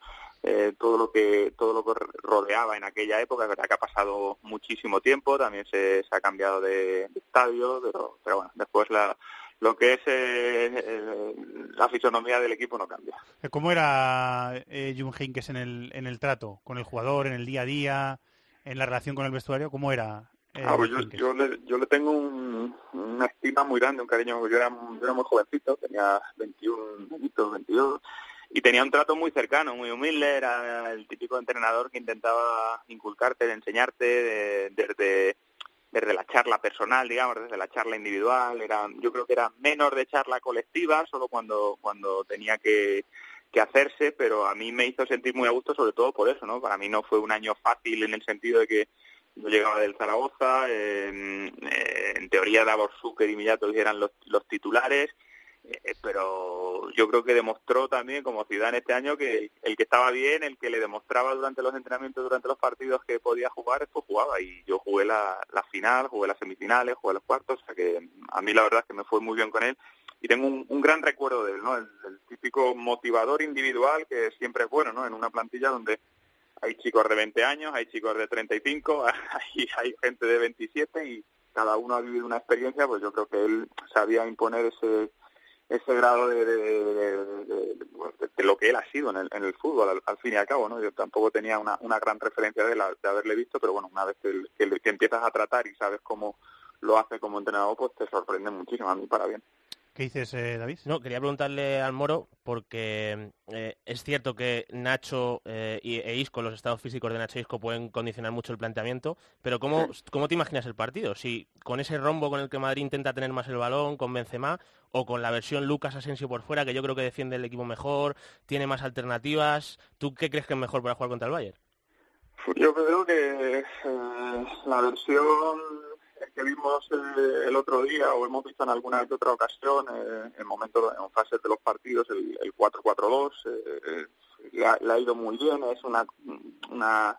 eh, todo lo que todo lo que rodeaba en aquella época, es verdad que ha pasado muchísimo tiempo, también se, se ha cambiado de, de estadio, pero, pero bueno, después la, lo que es eh, eh, la fisonomía del equipo no cambia. ¿Cómo era eh, Jun Heynckes en el, en el trato con el jugador, en el día a día, en la relación con el vestuario? ¿Cómo era? eh, Ah, pues yo, yo, le, yo le tengo un- una estima muy grande, un cariño. Yo era, yo era muy jovencito, tenía 21 añitos, 22, y tenía un trato muy cercano, muy humilde. Era el típico entrenador que intentaba inculcarte, enseñarte de- desde, desde la charla personal, digamos, desde la charla individual. Era, yo creo que era menos de charla colectiva, solo cuando, cuando tenía que que hacerse, pero a mí me hizo sentir muy a gusto sobre todo por eso, ¿no? Para mí no fue un año fácil en el sentido de que yo llegaba del Zaragoza, eh, en teoría Davor Zucker y Millatos eran los, los titulares, eh, pero yo creo que demostró también como Zidane este año que el que estaba bien, el que le demostraba durante los entrenamientos, durante los partidos que podía jugar, pues jugaba y yo jugué la, la final, jugué las semifinales, jugué los cuartos, o sea que a mí la verdad es que me fue muy bien con él y tengo un, gran recuerdo de él, ¿no? El, el típico motivador individual que siempre es bueno, ¿no? En una plantilla donde hay chicos de 20 años, hay chicos de 35, hay, hay gente de 27 y cada uno ha vivido una experiencia, pues yo creo que él sabía imponer ese ese grado de, de, de- de- de- de lo que él ha sido en el, en el fútbol, al, al fin y al cabo, ¿no? Yo tampoco tenía una, una gran referencia de, él, de haberle visto, pero bueno, una vez que, que, que empiezas a tratar y sabes cómo lo hace como entrenador, pues te sorprende muchísimo, a mí para bien. ¿Qué dices, eh, David? No, quería preguntarle al Moro porque eh, es cierto que Nacho eh, y, e Isco, los estados físicos de Nacho e Isco pueden condicionar mucho el planteamiento, pero ¿cómo, ¿cómo te imaginas el partido? Si con ese rombo con el que Madrid intenta tener más el balón, con Benzema, o con la versión Lucas Asensio por fuera, que yo creo que defiende el equipo mejor, tiene más alternativas, ¿tú qué crees que es mejor para jugar contra el Bayern? Yo creo que eh, la versión que vimos eh, el otro día o hemos visto en alguna que otra ocasión eh, en momentos en fases de los partidos el, el 4-4-2 eh, le, ha, ido muy bien es una una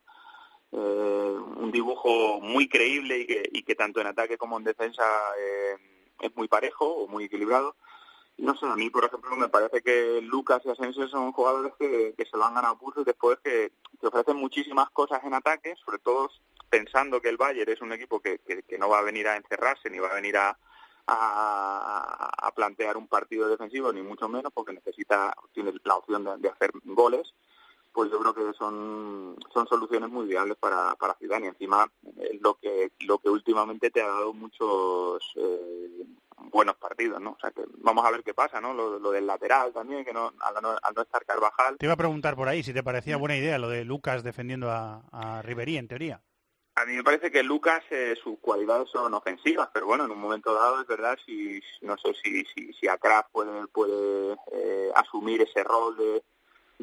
eh, un dibujo muy creíble y que, y que tanto en ataque como en defensa eh, es muy parejo o muy equilibrado. No sé, a mí, por ejemplo, me parece que Lucas y Asensio son jugadores que, que se lo han ganado pulso y después que, que ofrecen muchísimas cosas en ataque, sobre todo pensando que el Bayern es un equipo que, que, no va a venir a encerrarse ni va a venir a, a, plantear un partido defensivo, ni mucho menos, porque necesita, tiene la opción de hacer goles pues yo creo que son son soluciones muy viables para para Zidane. Y encima es lo que lo que últimamente te ha dado muchos eh, buenos partidos no o sea que vamos a ver qué pasa no lo, lo del lateral también que no al, no al, no estar Carvajal. Te iba a preguntar por ahí si te parecía buena idea lo de Lucas defendiendo a, a Ribery en teoría. A mí me parece que Lucas eh, sus cualidades son ofensivas, pero bueno, en un momento dado es verdad si no sé si si, si puede puede eh, asumir ese rol de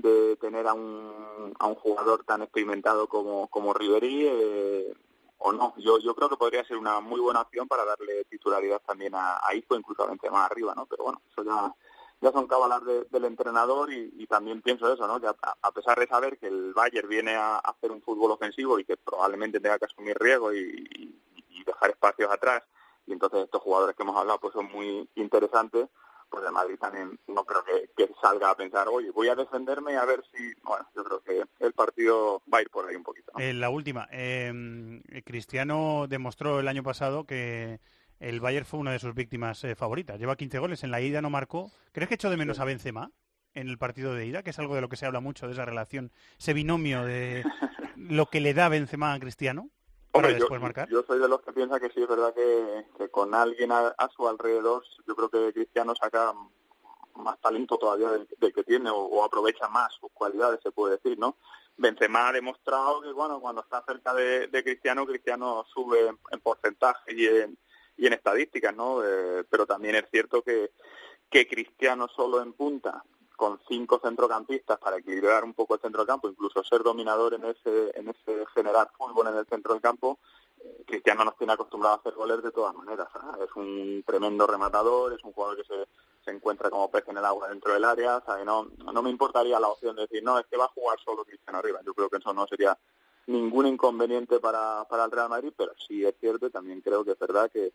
de tener a un, a un jugador tan experimentado como, como Ribery eh, o no. Yo, yo creo que podría ser una muy buena opción para darle titularidad también a, a Isco, incluso más arriba, ¿no? Pero bueno, eso ya, ya son cabalas de, del entrenador y, también pienso eso, ¿no? Que a, pesar de saber que el Bayern viene a, hacer un fútbol ofensivo y que probablemente tenga que asumir riesgo y, y dejar espacios atrás, y entonces estos jugadores que hemos hablado pues son muy interesantes, pues el Madrid también no creo que, que, salga a pensar, oye, voy a defenderme a ver si, bueno, yo creo que el partido va a ir por ahí un poquito. ¿no? Eh, la última, eh, Cristiano demostró el año pasado que el Bayern fue una de sus víctimas eh, favoritas. Lleva 15 goles, en la ida no marcó. ¿Crees que echó de menos sí. a Benzema en el partido de ida? Que es algo de lo que se habla mucho, de esa relación, ese binomio de lo que le da Benzema a Cristiano. Hombre, yo, yo, soy de los que piensa que sí es verdad que, que con alguien a, a, su alrededor, yo creo que Cristiano saca más talento todavía del, del que tiene o, o, aprovecha más sus cualidades, se puede decir, ¿no? Benzema ha demostrado que, bueno, cuando está cerca de, de Cristiano, Cristiano sube en, en, porcentaje y en, y en estadísticas, ¿no? Eh, pero también es cierto que, que Cristiano solo en punta con cinco centrocampistas para equilibrar un poco el centro del campo, incluso ser dominador en ese, en ese generar fútbol en el centro del campo, eh, Cristiano nos tiene acostumbrado a hacer goles de todas maneras. Es un tremendo rematador, es un jugador que se, se encuentra como pez en el agua dentro del área. ¿sabe? No, no me importaría la opción de decir, no, es que va a jugar solo Cristiano arriba. Yo creo que eso no sería ningún inconveniente para, para el Real Madrid, pero sí es cierto también creo que es verdad que,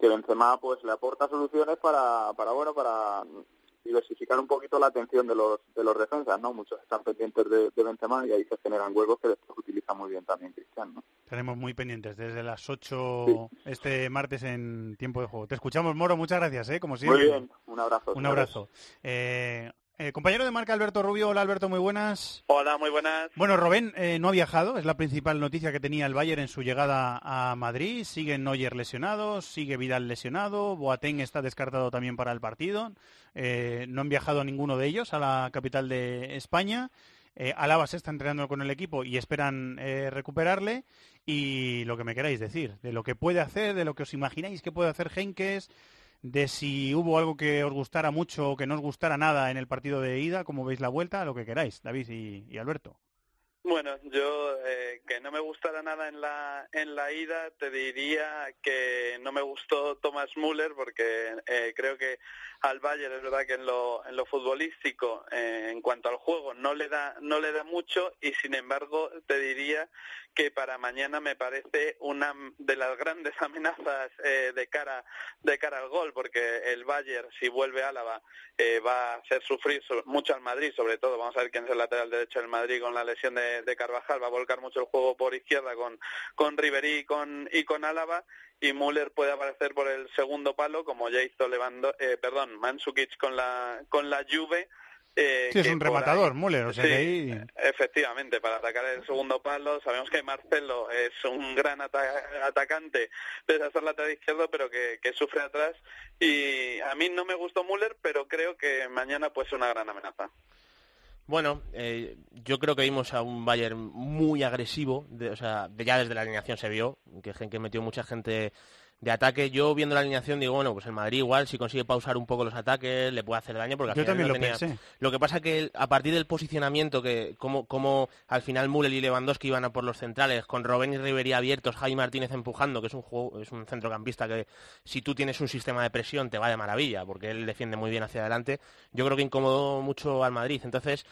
que Benzema pues le aporta soluciones para, para bueno, para diversificar un poquito la atención de los de los defensas, ¿no? Muchos están pendientes de, de Benzema y ahí se generan huecos que después utiliza muy bien también Cristiano. ¿no? Tenemos muy pendientes desde las 8 sí. este martes en tiempo de juego. Te escuchamos, Moro, muchas gracias, ¿eh? Como siempre. Muy bien, un abrazo. Un abrazo. Eh, eh, compañero de marca Alberto Rubio, hola Alberto, muy buenas. Hola, muy buenas. Bueno, Robén eh, no ha viajado, es la principal noticia que tenía el Bayern en su llegada a Madrid. Sigue Neuer lesionado, sigue Vidal lesionado, Boateng está descartado también para el partido. Eh, no han viajado ninguno de ellos a la capital de España. Alaba se está entrenando con el equipo y esperan recuperarle. Y lo que me queráis decir, de lo que puede hacer, de lo que os imagináis que puede hacer Henkes, de si hubo algo que os gustara mucho o que no os gustara nada en el partido de ida, como veis la vuelta, lo que queráis, David y, Alberto. Bueno, yo eh, que no me gustara nada en la en la ida, te diría que no me gustó Thomas Müller porque eh, creo que al Bayern es verdad que en lo en lo futbolístico, eh, en cuanto al juego, no le da no le da mucho y sin embargo te diría que para mañana me parece una de las grandes amenazas eh, de cara de cara al gol porque el Bayern si vuelve Álava eh, va a hacer sufrir mucho al Madrid, sobre todo vamos a ver quién es el lateral derecho del Madrid con la lesión de de, Carvajal va a volcar mucho el juego por izquierda con, con Ribery y con, y con Álava y Müller puede aparecer por el segundo palo como ya hizo Levando, eh, perdón, Mandzukic con la, con la Juve eh, sí, es un rematador, ahí, Müller, o sea sí, que ahí... Efectivamente, para atacar el segundo palo, sabemos que Marcelo es un gran ata atacante desde hacer lateral izquierdo, pero que, que, sufre atrás. Y a mí no me gustó Müller, pero creo que mañana puede ser una gran amenaza. Bueno, eh, yo creo que vimos a un Bayern muy agresivo, de, o sea, de, ya desde la alineación se vio, que, que metió mucha gente de ataque, yo viendo la alineación digo, bueno, pues el Madrid igual si consigue pausar un poco los ataques le puede hacer daño porque al Yo final también no lo tenía- pensé. Lo que pasa que a partir del posicionamiento que como, como al final Müller y Lewandowski iban a por los centrales con Robben y Ribery abiertos, Javi Martínez empujando, que es un juego, es un centrocampista que si tú tienes un sistema de presión te va de maravilla porque él defiende muy bien hacia adelante. Yo creo que incomodó mucho al Madrid. Entonces,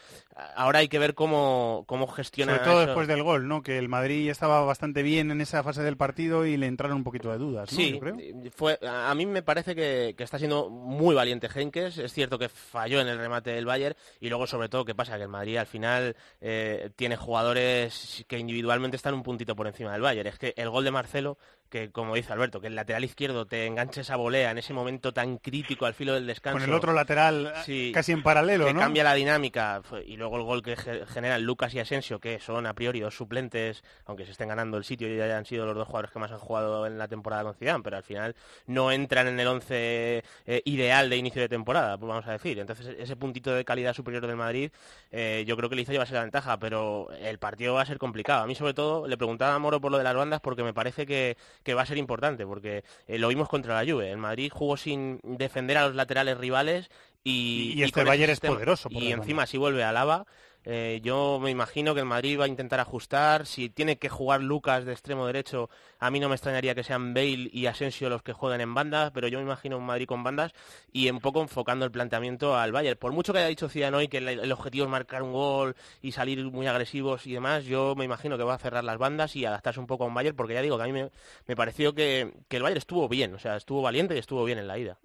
ahora hay que ver cómo cómo gestiona Sobre todo eso. después del gol, ¿no? Que el Madrid estaba bastante bien en esa fase del partido y le entraron un poquito de dudas, ¿no? Sí, Yo creo. fue, a mí me parece que, que está siendo muy valiente Henkes. Es cierto que falló en el remate del Bayern y luego sobre todo que pasa que el Madrid al final eh, tiene jugadores que individualmente están un puntito por encima del Bayern. Es que el gol de Marcelo, que como dice Alberto, que el lateral izquierdo te enganche esa volea en ese momento tan crítico al filo del descanso. Con el otro lateral Sí, casi en paralelo, que ¿no? cambia la dinámica y luego el gol que ge- generan Lucas y Asensio que son a priori dos suplentes aunque se estén ganando el sitio y hayan sido los dos jugadores que más han jugado en la temporada con Pero al final no entran en el once eh, ideal de inicio de temporada pues vamos a decir. Entonces ese puntito de calidad superior del Madrid eh, yo creo que le hizo llevarse la ventaja pero el partido va a ser complicado. A mí sobre todo le preguntaba a Moro por lo de las bandas porque me parece que, que va a ser importante porque eh, lo vimos contra la Juve. El Madrid jugó sin defender a los laterales rivales y, Y este con ese Bayern es poderoso por y encima si vuelve a Lava eh, yo me imagino que el Madrid va a intentar ajustar. Si tiene que jugar Lucas de extremo derecho a mí no me extrañaría que sean Bale y Asensio los que jueguen en bandas pero yo me imagino un Madrid con bandas y un poco enfocando el planteamiento al Bayern. Por mucho que haya dicho Zidane hoy que el, objetivo es marcar un gol y salir muy agresivos y demás yo me imagino que va a cerrar las bandas y adaptarse un poco a un Bayern porque ya digo que a mí me, me pareció que, que el Bayern estuvo bien o sea estuvo valiente y estuvo bien en la ida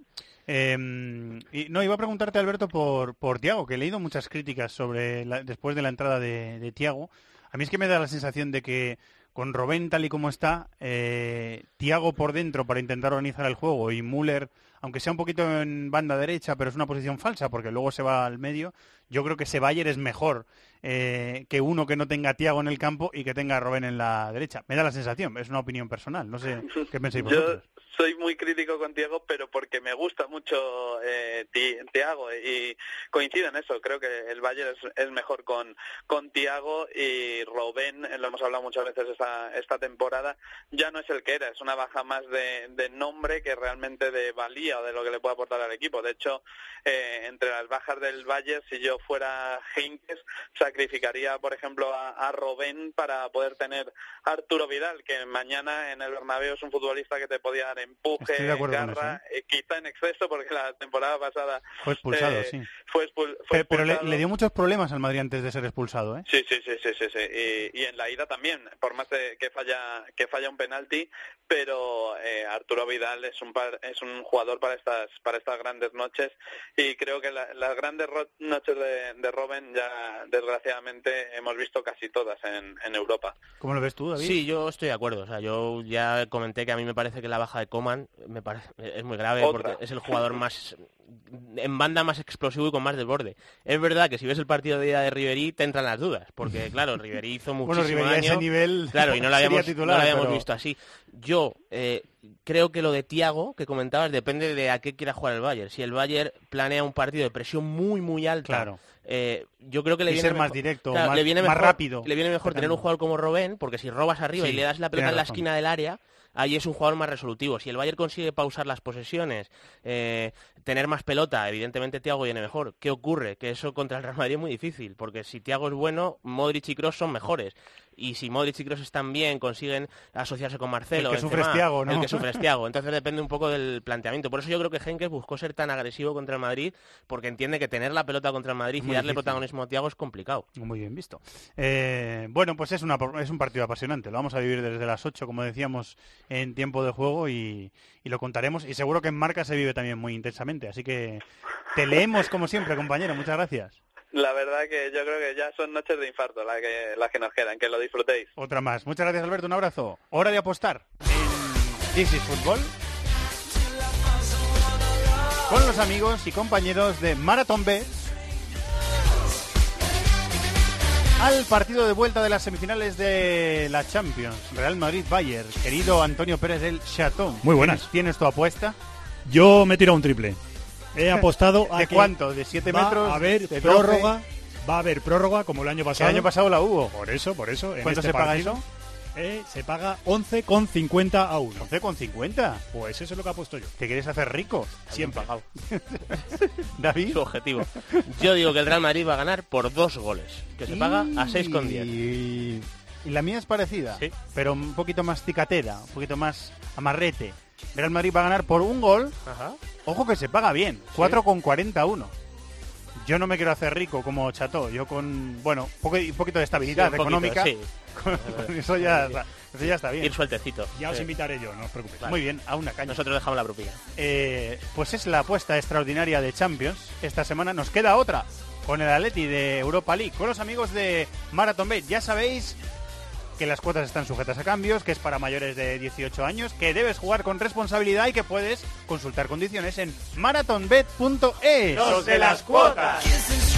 Eh, y, no, iba a preguntarte, Alberto, por, por Tiago, que he leído muchas críticas sobre la- después de la entrada de, de Tiago. A mí es que me da la sensación de que con Robén tal y como está, eh, Tiago por dentro para intentar organizar el juego y Müller, aunque sea un poquito en banda derecha, pero es una posición falsa porque luego se va al medio, yo creo que ese Bayern es mejor eh, que uno que no tenga a Tiago en el campo y que tenga a Robén en la derecha. Me da la sensación, es una opinión personal, no sé qué pensáis Yo vosotros. Soy muy crítico con Tiago, pero porque me gusta mucho eh, Ti- Tiago y coincido en eso. Creo que el Bayern es, mejor con, con Tiago y Robben, eh, lo hemos hablado muchas veces esta, esta temporada, ya no es el que era, es una baja más de, nombre que realmente de valía o de lo que le puede aportar al equipo. De hecho, eh, entre las bajas del Bayern, si yo fuera Heinkes, sacrificaría, por ejemplo, a, a Robben para poder tener Arturo Vidal, que mañana en el Bernabéu es un futbolista que te podía dar empuje, Estoy de acuerdo con garra, eh, quizá en exceso, porque la temporada pasada Fue expulsado, eh, sí. fue, expul- fue Pe- Pero le, expulsado. le dio muchos problemas al Madrid antes de ser expulsado, ¿eh? Sí, sí, sí, sí, sí, sí. Y, y en la ida también, por más de que falla que falla un penalti, pero eh, Arturo Vidal es un par- es un jugador para estas para estas grandes noches y creo que la- las grandes noches de, de Robben ya desgraciadamente hemos visto casi todas en, en Europa. ¿Cómo lo ves tú, David? Sí, yo estoy de acuerdo. O sea, yo ya comenté que a mí me parece que la baja de Coman me parece, es muy grave Otra. porque es el jugador más en banda más explosivo y con más desborde. Es verdad que si ves el partido de ida de Ribery te entran las dudas, porque claro, Ribery hizo Bueno, muchísimo Ribery a ese daño. nivel Claro, y no lo habíamos, titular, no lo habíamos pero- visto así. Yo eh, creo que lo de Tiago que comentabas depende de a qué quiera jugar el Bayern. Si el Bayern planea un partido de presión muy muy alta, Claro. eh, yo creo que le Y viene ser más directo, claro, más- le viene más rápido. Le viene mejor tener un jugador como Robben, porque si robas arriba Sí, y le das la pelota en la razón. esquina del área, ahí es un jugador más resolutivo. Si el Bayern consigue pausar las posesiones, eh, tener más pelota, evidentemente Thiago viene mejor. ¿Qué ocurre? Que eso contra el Real Madrid es muy difícil, porque si Thiago es bueno, Modric y Kroos son mejores. Y si Modric y Kroos están bien, consiguen asociarse con Marcelo. El que sufre Thiago, ¿no? El que sufre Thiago. Entonces depende un poco del planteamiento. Por eso yo creo que Henkes buscó ser tan agresivo contra el Madrid, porque entiende que tener la pelota contra el Madrid y darle difícil. protagonismo a Thiago es complicado. Muy bien visto. Eh, bueno, pues es, una, es un partido apasionante. Lo vamos a vivir desde las 8, como decíamos, en tiempo de juego y, y lo contaremos. Y seguro que en marca se vive también muy intensamente. Así que te leemos como siempre, compañero. Muchas gracias. La verdad que yo creo que ya son noches de infarto las que, las que nos quedan, que lo disfrutéis. Otra más. Muchas gracias, Alberto. Un abrazo. Hora de apostar en This is Fútbol. Con los amigos y compañeros de Marathon B. Al partido de vuelta de las semifinales de la Champions, Real Madrid-Bayern. Querido Antonio Pérez del Chatón. Muy buenas. ¿Tienes, tienes tu apuesta? Yo me he tirado un triple. He apostado a ¿De que cuánto? ¿De siete va metros? A haber ¿De 12? prórroga. Va a haber prórroga como el año pasado. el año pasado la hubo. Por eso, por eso. en ¿Cuánto este se paga partido, eso? Eh, se paga 11,50 a 1. ¿11,50? Pues eso es lo que ha puesto yo. ¿Te quieres hacer rico? Siempre. pagado. David. Su objetivo. Yo digo que el Real Madrid va a ganar por dos goles, que se paga a 6,10. Y... y la mía es parecida, Sí. pero un poquito más cicatera, un poquito más amarrete. Real Madrid va a ganar por un gol. Ajá. Ojo que se paga bien, 4,41. Yo no me quiero hacer rico como Chato, yo con, bueno, un poquito de estabilidad Sí, poquito, económica, sí. con, con eso, ya, eso ya está bien. Ir sueltecito. Ya os Sí. invitaré yo, no os preocupéis. Vale. Muy bien, a una caña. Nosotros dejamos la propina. Eh, pues es la apuesta extraordinaria de Champions. Esta semana nos queda otra con el Atleti de Europa League, con los amigos de Marathon Bet. Ya sabéis que las cuotas están sujetas a cambios, que es para mayores de 18 años, que debes jugar con responsabilidad y que puedes consultar condiciones en marathonbet.es. Los de las cuotas.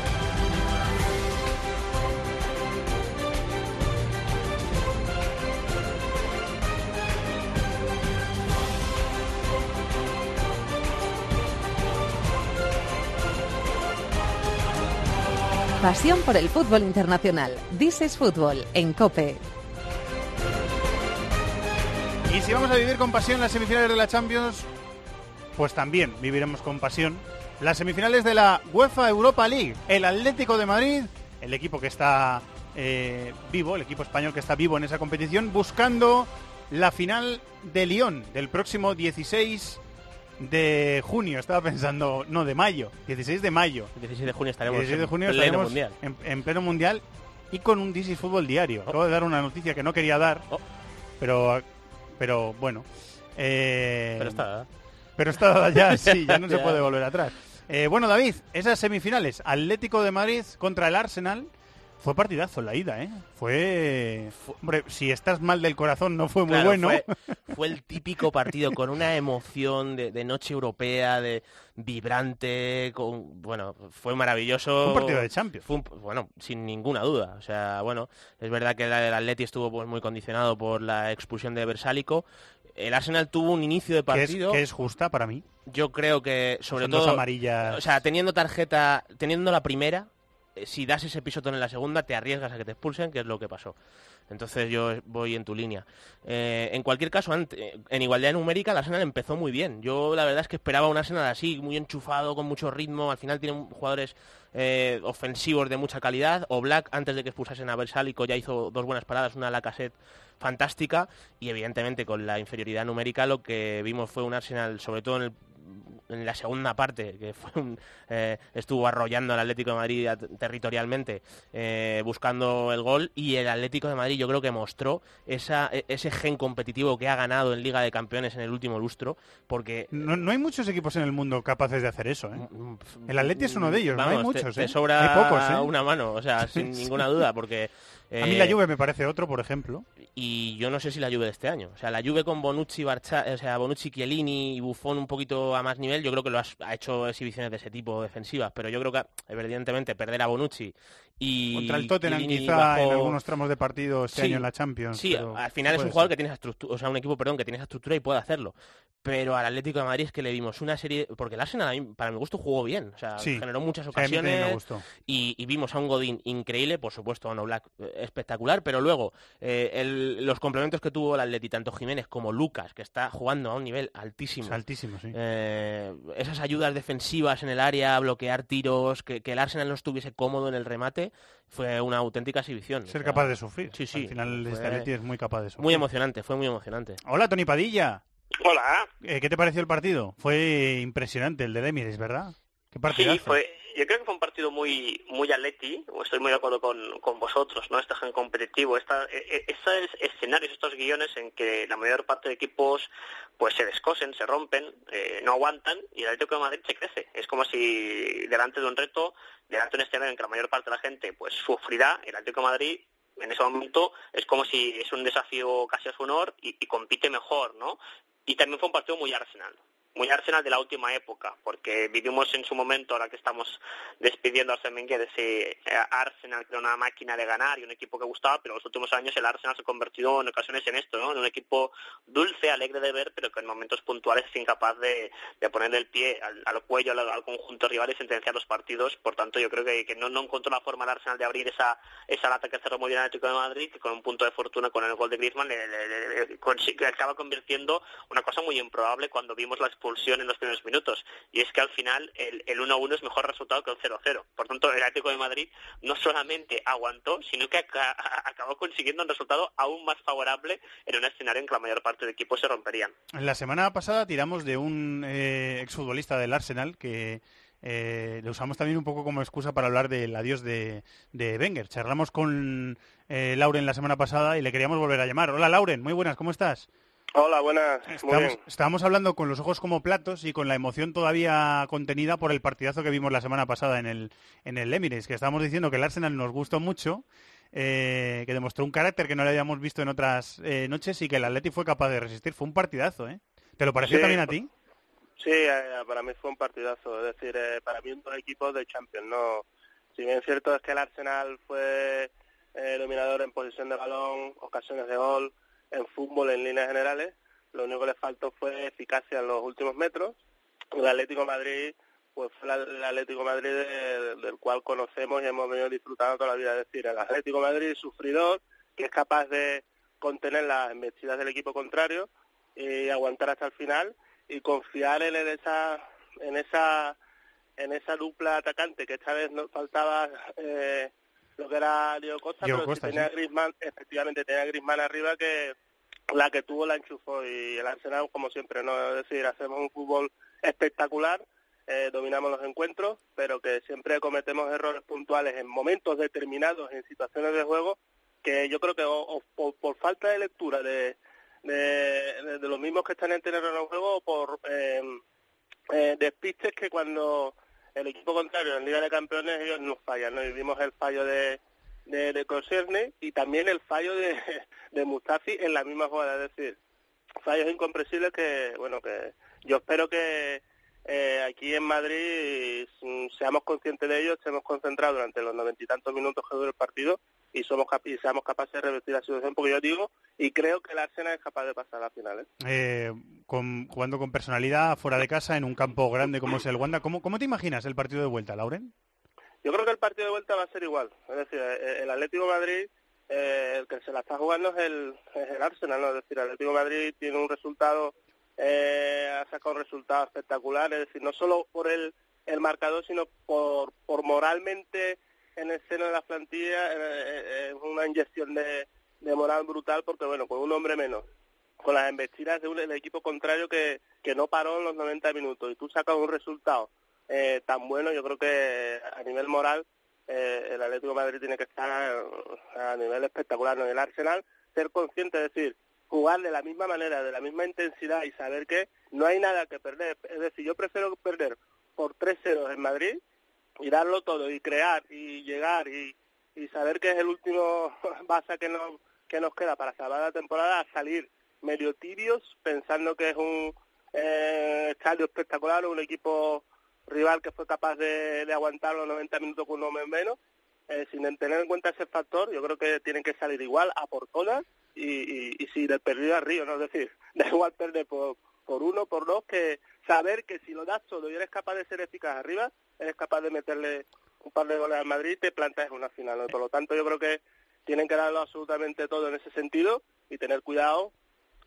Pasión por el fútbol internacional. This is Fútbol en COPE. Y si vamos a vivir con pasión las semifinales de la Champions, pues también viviremos con pasión las semifinales de la UEFA Europa League. El Atlético de Madrid, el equipo que está eh, vivo, el equipo español que está vivo en esa competición, buscando la final de Lyon del próximo 16 de junio. Estaba pensando, no, de mayo, 16 de mayo. El 16 de junio estaremos 16 de en junio pleno estaremos mundial. En, en pleno mundial y con un DC Fútbol diario. Acabo de dar una noticia que no quería dar, Oh. pero, pero bueno. Eh, Pero está. pero está dada ya, sí, ya no se puede volver atrás. Eh, bueno, David, esas semifinales, Atlético de Madrid contra el Arsenal, fue partidazo la ida, ¿eh? Fue... Hombre, si estás mal del corazón no fue muy Claro, bueno. Fue, fue el típico partido con una emoción de, de noche europea, de vibrante, con bueno, fue maravilloso. Un partido de Champions. Fue un- bueno, sin ninguna duda. O sea, bueno, es verdad que el, Atleti estuvo pues, muy condicionado por la expulsión de Bersálico. El Arsenal tuvo un inicio de que, es, partido. que es justa para mí. Yo creo que sobre Son todo, amarillas. o sea, teniendo tarjeta, teniendo la primera, si das ese pisotón en la segunda, te arriesgas a que te expulsen, que es lo que pasó. Entonces yo voy en tu línea. Eh, en cualquier caso, ante- en igualdad numérica, el Arsenal empezó muy bien. Yo la verdad es que esperaba un Arsenal así, muy enchufado, con mucho ritmo. Al final tienen jugadores eh, ofensivos de mucha calidad. O Black, antes de que expulsasen a Bersálico, ya hizo dos buenas paradas, una a la cassette fantástica. Y evidentemente con la inferioridad numérica lo que vimos fue un Arsenal, sobre todo en el en la segunda parte, que fue un, eh, estuvo arrollando al Atlético de Madrid territorialmente, eh, buscando el gol, y el Atlético de Madrid yo creo que mostró esa, e- ese gen competitivo que ha ganado en Liga de Campeones en el último lustro, porque... No, no hay muchos equipos en el mundo capaces de hacer eso, ¿eh? El Atleti es uno de ellos, no hay Vamos, te- muchos, te, sobra Hay pocos, una mano, o sea, sin ninguna duda, porque... A mí la eh, Juve me parece otro, por ejemplo. y yo no sé si la Juve de este año. O sea, la Juve con Bonucci, Barcha, o sea, Bonucci, Chiellini y Buffon un poquito a más nivel, yo creo que lo has- ha hecho exhibiciones de ese tipo defensivas, pero yo creo que evidentemente perder a Bonucci y Contra el Tottenham Chiellini quizá en algunos tramos de partido este Sí, año en la Champions. Sí, pero al final es un jugador ser. que tiene esa estructura, o sea, un equipo, perdón, que tiene esa estructura y puede hacerlo. Pero al Atlético de Madrid es que le vimos una serie, porque el Arsenal para mi gusto jugó bien, o sea, Sí. generó muchas ocasiones y, y vimos a un Godín increíble, por supuesto a un Black eh, espectacular, pero luego eh, el- los complementos que tuvo el Atleti, tanto Jiménez como Lucas, que está jugando a un nivel altísimo. Es altísimo, sí. Eh, esas ayudas defensivas en el área, bloquear tiros, que, que el Arsenal no estuviese cómodo en el remate, fue una auténtica exhibición. Ser O sea, capaz de sufrir. Sí, sí. Al final este fue Atleti es muy capaz de sufrir. Muy emocionante, fue muy emocionante. Hola, Tony Padilla. Hola. Eh, ¿Qué te pareció el partido? Fue impresionante el de Emirates, ¿verdad? ¿Qué partidazo? Sí, fue, yo creo que fue un partido muy muy atleti, estoy muy de acuerdo con, con vosotros, ¿no? Este gen competitivo, esta, e- e- estos escenarios, estos guiones en que la mayor parte de equipos pues se descosen, se rompen, eh, no aguantan y el Atlético de Madrid se crece. Es como si delante de un reto, delante de un escenario en que la mayor parte de la gente pues sufrirá, el Atlético de Madrid en ese momento es como si es un desafío casi a su honor y, y compite mejor, ¿no? Y también fue un partido muy Arsenal. Muy Arsenal de la última época, porque vivimos en su momento, ahora que estamos despidiendo a Arsene Wenger, ese Arsenal que era una máquina de ganar y un equipo que gustaba, pero en los últimos años el Arsenal se ha convertido en ocasiones en esto, ¿no? en un equipo dulce, alegre de ver, pero que en momentos puntuales es incapaz de, de poner el pie al, cuello al, conjunto rival y sentenciar los partidos. Por tanto, yo creo que, que no, no, encontró la forma el Arsenal de abrir esa, esa lata que cerró muy bien el Atlético de Madrid, que con un punto de fortuna con el gol de Griezmann le, le, acaba convirtiendo una cosa muy improbable cuando vimos la expulsión en los primeros minutos. Y es que al final el, el 1-1 es mejor resultado que el 0-0. Por tanto, el Atlético de Madrid no solamente aguantó, sino que acabó consiguiendo un resultado aún más favorable en un escenario en que la mayor parte de equipos se romperían. La semana pasada tiramos de un eh, exfutbolista del Arsenal que eh, le usamos también un poco como excusa para hablar del adiós de, de Wenger. Charlamos con eh, Lauren la semana pasada y le queríamos volver a llamar. Hola Lauren, muy buenas, ¿cómo estás? Hola, buenas. Estábamos, hablando con los ojos como platos y con la emoción todavía contenida por el partidazo que vimos la semana pasada en el, en el Emirates, que estábamos diciendo que el Arsenal nos gustó mucho, eh, que demostró un carácter que no le habíamos visto en otras eh, noches y que el Atleti fue capaz de resistir. Fue un partidazo, ¿eh? ¿Te lo pareció también a ti? Sí, eh, para mí fue un partidazo. Es decir, para mí un dos equipos de Champions. No, si bien es cierto es que el Arsenal fue dominador en posición de balón, ocasiones de gol, en fútbol en líneas generales. Lo único que le faltó fue eficacia en los últimos metros. El Atlético Madrid pues fue el Atlético Madrid del cual conocemos y hemos venido disfrutando toda la vida. Es decir, el Atlético Madrid sufridor, que es capaz de contener las embestidas del equipo contrario y aguantar hasta el final y confiar en esa en esa en esa dupla atacante que esta vez nos faltaba eh, lo que era Diego Costa, pero tenía Griezmann, efectivamente tenía Griezmann arriba que la que tuvo la enchufó y el Arsenal como siempre, no es decir, hacemos un fútbol espectacular, eh, dominamos los encuentros, pero que siempre cometemos errores puntuales en momentos determinados, en situaciones de juego, que yo creo que por, falta de lectura de, de, los mismos que están en terreno de juego o por eh, eh, despistes que cuando el equipo contrario en Liga de Campeones ellos nos fallan, ¿no? Y vimos el fallo de, de, de y también el fallo de, de Mustafi en la misma jugada, es decir, fallos incomprensibles que, bueno, que yo espero que eh, aquí en Madrid mm, seamos conscientes de ello, estemos concentrados durante los noventa y tantos minutos que dura el partido y somos y seamos capaces de revertir la situación, porque yo digo y creo que el Arsenal es capaz de pasar a la final. ¿eh? Eh, con, jugando con personalidad, fuera de casa, en un campo grande como es el Wanda, ¿cómo, cómo te imaginas el partido de vuelta, Lauren? Yo creo que el partido de vuelta va a ser igual. Es decir, el Atlético de Madrid, eh, el que se la está jugando es el, es el Arsenal, ¿no? Es decir, el Atlético de Madrid tiene un resultado, eh, ha sacado un resultado espectacular, es decir, no solo por el, el marcador, sino por, por moralmente en el seno de la plantilla eh, es una inyección de, moral brutal porque, bueno, con un hombre menos, con las embestidas de del equipo contrario que, que no paró en los 90 minutos y tú sacas un resultado eh, tan bueno, yo creo que a nivel moral eh, el Atlético de Madrid tiene que estar a nivel espectacular en el Arsenal, ser consciente, es decir, jugar de la misma manera, de la misma intensidad y saber que no hay nada que perder. Es decir, yo prefiero perder por 3-0 en Madrid y darlo todo y crear y llegar y, y saber que es el último base que nos, que nos queda para salvar la temporada, a salir medio tibios pensando que es un eh, estadio espectacular o un equipo rival que fue capaz de, aguantar los 90 minutos con un hombre menos. Eh, sin tener en cuenta ese factor, yo creo que tienen que salir igual a por todas y, y, si del perdido al ¿no? Es decir, da igual perder por, por uno, por dos, que saber que si lo das todo y eres capaz de ser eficaz arriba, eres capaz de meterle un par de goles al Madrid y te plantas una final. Por lo tanto, yo creo que tienen que darlo absolutamente todo en ese sentido y tener cuidado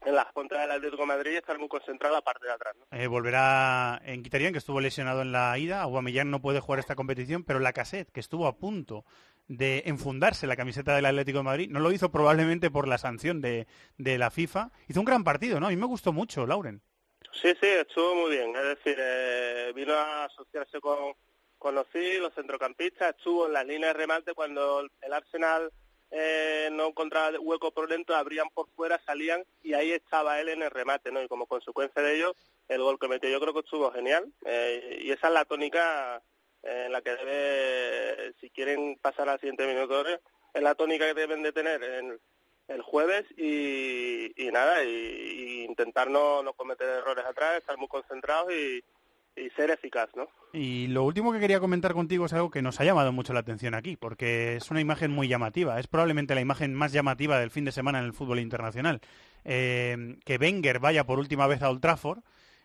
en las contras del Atlético de Madrid y estar muy concentrado en la parte de atrás. Eh, volverá en Quitarían, que estuvo lesionado en la ida. Aubameyang no puede jugar esta competición, pero la Cassette, que estuvo a punto de enfundarse la camiseta del Atlético de Madrid, no lo hizo probablemente por la sanción de, de la FIFA. Hizo un gran partido, ¿no? A mí me gustó mucho, Lauren. Sí, sí, estuvo muy bien. Es decir, eh, vino a asociarse con, con los los centrocampistas, estuvo en las líneas de remate cuando el Arsenal eh, no encontraba hueco por dentro, abrían por fuera, salían y ahí estaba él en el remate, ¿no? Y como consecuencia de ello, el gol que metió yo creo que estuvo genial eh, y esa es la tónica en la que debe, si quieren pasar al siguiente minuto, es la tónica que deben de tener en, el jueves y, nada, y, intentar no, no cometer errores atrás, estar muy concentrados y, y ser eficaz, ¿no? Y lo último que quería comentar contigo es algo que nos ha llamado mucho la atención aquí, porque es una imagen muy llamativa. Es probablemente la imagen más llamativa del fin de semana en el fútbol internacional. Eh, que Wenger vaya por última vez a Old Trafford,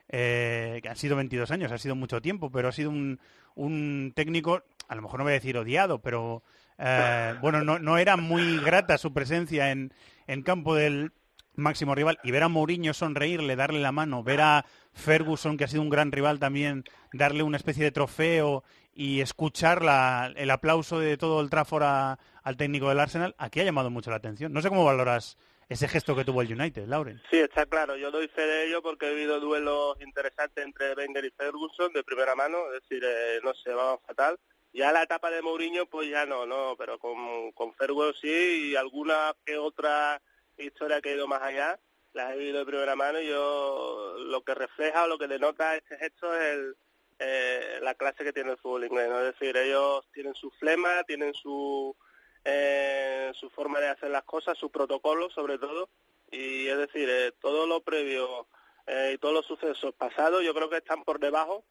eh, que han sido 22 años, ha sido mucho tiempo, pero ha sido un, un técnico, a lo mejor no voy a decir odiado, pero eh, bueno, no, no era muy grata su presencia en, en campo del máximo rival y ver a Mourinho sonreírle, darle la mano, ver a Ferguson, que ha sido un gran rival también, darle una especie de trofeo y escuchar la, el aplauso de todo el Trafford a- al técnico del Arsenal, aquí ha llamado mucho la atención. No sé cómo valoras ese gesto que tuvo el United, Lauren. Sí, está claro. Yo doy fe de ello porque he habido duelos interesantes entre Wenger y Ferguson de primera mano. Es decir, eh, no sé, vamos fatal. Ya la etapa de Mourinho, pues ya no, no. Pero con, con Ferguson sí y alguna que otra historia que ha ido más allá las he vivido de primera mano y yo lo que refleja o lo que denota este gesto es el, eh, la clase que tiene el fútbol inglés. ¿no? Es decir, ellos tienen su flema, tienen su eh, su forma de hacer las cosas, su protocolo sobre todo, y es decir, eh, todo lo previo eh, y todos los sucesos pasados yo creo que están por debajo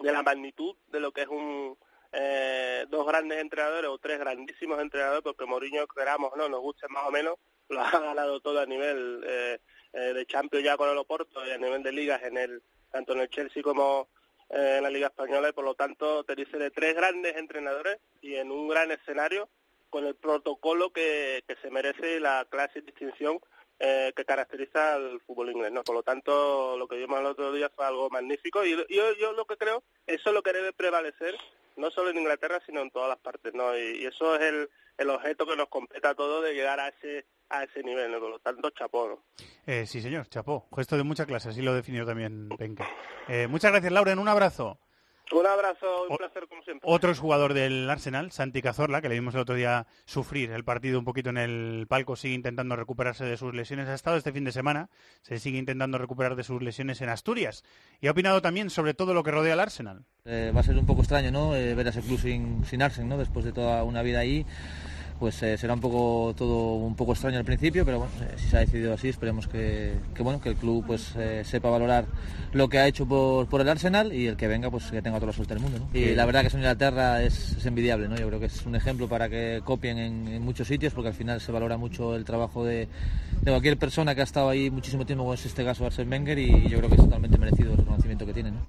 de la magnitud de lo que es un eh, dos grandes entrenadores o tres grandísimos entrenadores, porque Mourinho, queramos no, nos guste más o menos, lo ha ganado todo a nivel eh, eh, de Champions ya con el Oporto y a nivel de ligas en el tanto en el Chelsea como en la Liga Española. Y por lo tanto te dice de tres grandes entrenadores y en un gran escenario con el protocolo que, que se merece la clase y distinción eh, que caracteriza al fútbol inglés. ¿no? Por lo tanto, lo que vimos el otro día fue algo magnífico y yo, yo lo que creo, eso es lo que debe prevalecer, no solo en Inglaterra, sino en todas las partes. ¿no? Y, eso es el, el objeto que nos completa a todos de llegar a ese a ese nivel. ¿no? Por lo tanto, chapó. ¿no? Eh, sí, señor, chapó. Gesto de mucha clase, así lo definió también Wenger. Eh, muchas gracias, Lauren. Un abrazo. Un abrazo, un placer como siempre. Otro jugador del Arsenal, Santi Cazorla, que le vimos el otro día sufrir el partido un poquito en el palco, sigue intentando recuperarse de sus lesiones. Ha estado este fin de semana, se sigue intentando recuperar de sus lesiones en Asturias. Y ha opinado también sobre todo lo que rodea al Arsenal. Eh, va a ser un poco extraño, ¿no? Eh, ver a ese club sin, sin Arsen, ¿no? Después de toda una vida ahí, pues eh, será un poco todo un poco extraño al principio, pero bueno, eh, si se ha decidido así, esperemos que, que, bueno que el club pues eh, sepa valorar lo que ha hecho por, por el Arsenal y el que venga pues que tenga toda la suerte del mundo, ¿no? Y la verdad que eso en Inglaterra es, es envidiable, ¿no? Yo creo que es un ejemplo para que copien en, en muchos sitios, porque al final se valora mucho el trabajo de, de cualquier persona que ha estado ahí muchísimo tiempo, como es este caso Arsene Wenger, y, yo creo que es totalmente merecido el reconocimiento que tiene, ¿no?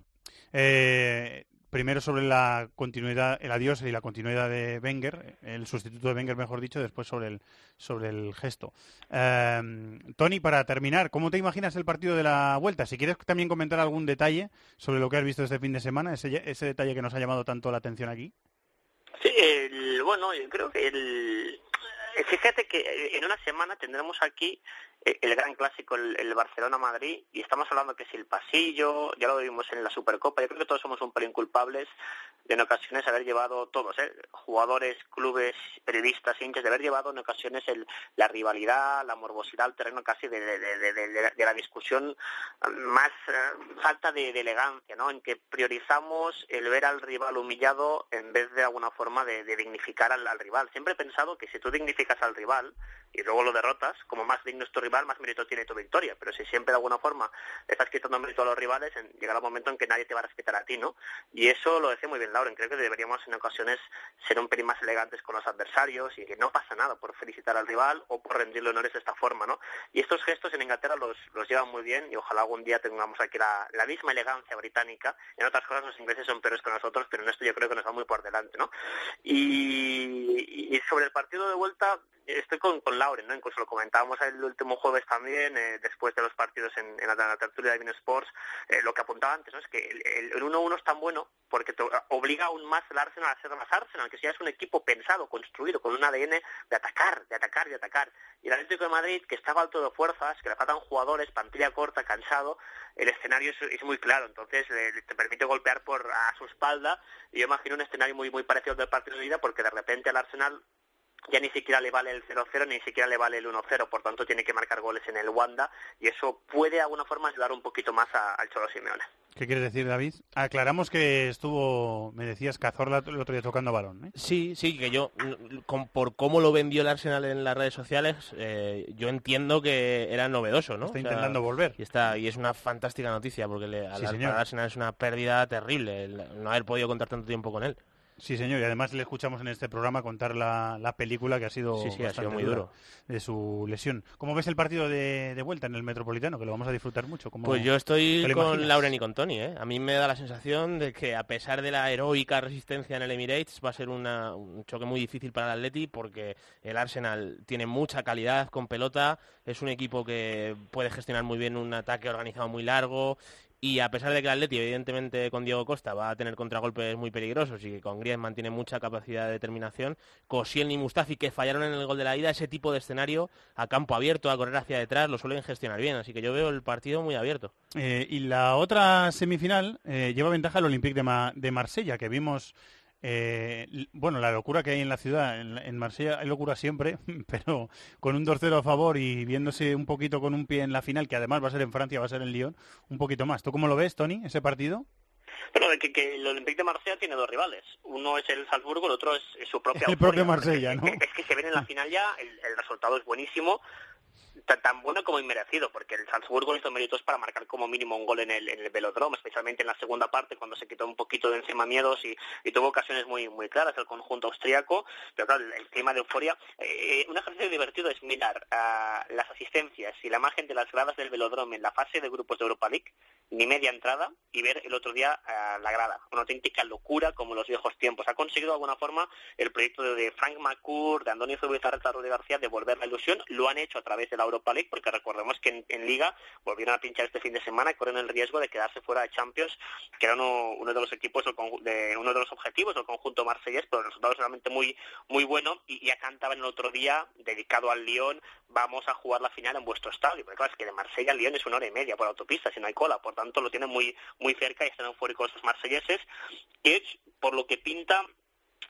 Primero sobre la continuidad, el adiós y la continuidad de Wenger, el sustituto de Wenger, mejor dicho, después sobre el, sobre el gesto. Eh, Tony, para terminar, ¿cómo te imaginas el partido de la vuelta? Si quieres también comentar algún detalle sobre lo que has visto este fin de semana, ese, ese detalle que nos ha llamado tanto la atención aquí. Sí, el, bueno, yo creo que el, fíjate que en una semana tendremos aquí el gran clásico, el, el Barcelona-Madrid, y estamos hablando que si el pasillo, ya lo vimos en la Supercopa, yo creo que todos somos un pelín culpables de en ocasiones haber llevado todos, ¿eh? jugadores, clubes, periodistas, hinchas, de haber llevado en ocasiones el, la rivalidad, la morbosidad al terreno casi de, de, de, de la discusión más uh, falta de, elegancia, ¿no? En que priorizamos el ver al rival humillado en vez de alguna forma de, dignificar al, al rival. Siempre he pensado que si tú dignificas al rival y luego lo derrotas, como más digno es tu rival, más mérito tiene tu victoria. Pero si siempre de alguna forma estás quitando mérito a los rivales, llegará un momento en que nadie te va a respetar a ti, ¿no? Y eso lo decía muy bien Lauren. Creo que deberíamos en ocasiones ser un pelín más elegantes con los adversarios y que no pasa nada por felicitar al rival o por rendirle honores de esta forma, ¿no? Y estos gestos en Inglaterra los, los llevan muy bien y ojalá algún día tengamos aquí la, la misma elegancia británica. En otras cosas los ingleses son peores que nosotros, pero en esto yo creo que nos va muy por delante, ¿no? Y, y sobre el partido de vuelta, estoy con, con Lauren, ¿no? Incluso lo comentábamos el último jueves también, eh, después de los partidos en, en, la, tertulia de Bean Sports, eh, lo que apuntaba antes, ¿no? Es que el 1-1 es tan bueno porque te aún más al Arsenal a ser más Arsenal, que si ya es un equipo pensado, construido, con un ADN de atacar, de atacar, de atacar. Y el Atlético de Madrid, que estaba alto de fuerzas, que le faltan jugadores, pantalla corta, cansado, el escenario es, muy claro, entonces le, te permite golpear por a su espalda, y yo imagino un escenario muy muy parecido al del partido de ida, porque de repente al Arsenal ya ni siquiera le vale el 0-0 ni siquiera le vale el 1-0, por tanto tiene que marcar goles en el Wanda y eso puede de alguna forma ayudar un poquito más a- al Cholo Simeone. ¿Qué quieres decir, David? Aclaramos que estuvo, me decías, Cazorla el otro día tocando balón. ¿eh? Sí, sí, que yo, con- por cómo lo vendió el Arsenal en las redes sociales, eh, yo entiendo que era novedoso, ¿no? Está intentando volver. Y, está, y es una fantástica noticia, porque le, Sí, para el Arsenal es una pérdida terrible el no haber podido contar tanto tiempo con él. Sí, señor, y además le escuchamos en este programa contar la, la película que ha sido, Sí, sí, ha sido bastante muy duro. de su lesión. ¿Cómo ves el partido de, de vuelta en el Metropolitano? Que lo vamos a disfrutar mucho. ¿Cómo- Pues yo estoy con imaginas? Lauren y con Tony, ¿eh? A mí me da la sensación de que a pesar de la heroica resistencia en el Emirates va a ser una- un choque muy difícil para el Atleti porque el Arsenal tiene mucha calidad con pelota, es un equipo que puede gestionar muy bien un ataque organizado muy largo y a pesar de que el Atleti evidentemente con Diego Costa va a tener contragolpes muy peligrosos y que con Griezmann tiene mucha capacidad de determinación, Koscielny y Mustafi que fallaron en el gol de la ida, ese tipo de escenario a campo abierto, a correr hacia detrás, lo suelen gestionar bien, así que yo veo el partido muy abierto. Eh, y la otra semifinal eh, lleva ventaja el Olympique de Marsella, que vimos, eh, bueno, la locura que hay en la ciudad. En, en Marsella hay locura siempre, pero con un 2-0 a favor y viéndose un poquito con un pie en la final, que además va a ser en Francia, va a ser en Lyon, un poquito más. ¿Tú cómo lo ves, Tony, ese partido? Pero de que, que el Olympique de Marsella tiene dos rivales. Uno es el Salzburgo, el otro es, es su propia El propio. Marsella, ¿no? Es que se ven en la final ya, el, el resultado es buenísimo, tan, bueno como inmerecido, porque el Salzburgo hizo méritos para marcar como mínimo un gol en el, en el velodrome, especialmente en la segunda parte, cuando se quitó un poquito de encima miedos y, tuvo ocasiones muy muy claras el conjunto austríaco. Pero claro, el, clima de euforia. eh, un ejercicio divertido es mirar ah, las asistencias y la imagen de las gradas del velodrome en la fase de grupos de Europa League, ni media entrada, y ver el otro día ah, la grada. Una auténtica locura como los viejos tiempos. Ha conseguido de alguna forma el proyecto de, de Frank McCourt, de Antonio Zubizarreta, Rudy García, devolver la ilusión. Lo han hecho a través de la Europa League, porque recordemos que en, Liga volvieron a pinchar este fin de semana y corren el riesgo de quedarse fuera de Champions, que era uno, uno de los equipos, de, uno de los objetivos del conjunto marsellés, pero el resultado es realmente muy, muy bueno. Y ya cantaban el otro día, dedicado al Lyon, vamos a jugar la final en vuestro estadio. Porque claro, es que de Marsella al Lyon es una hora y media por autopista, si no hay cola. Por tanto, lo tienen muy, muy cerca y están eufóricos los marselleses. Y por lo que pinta,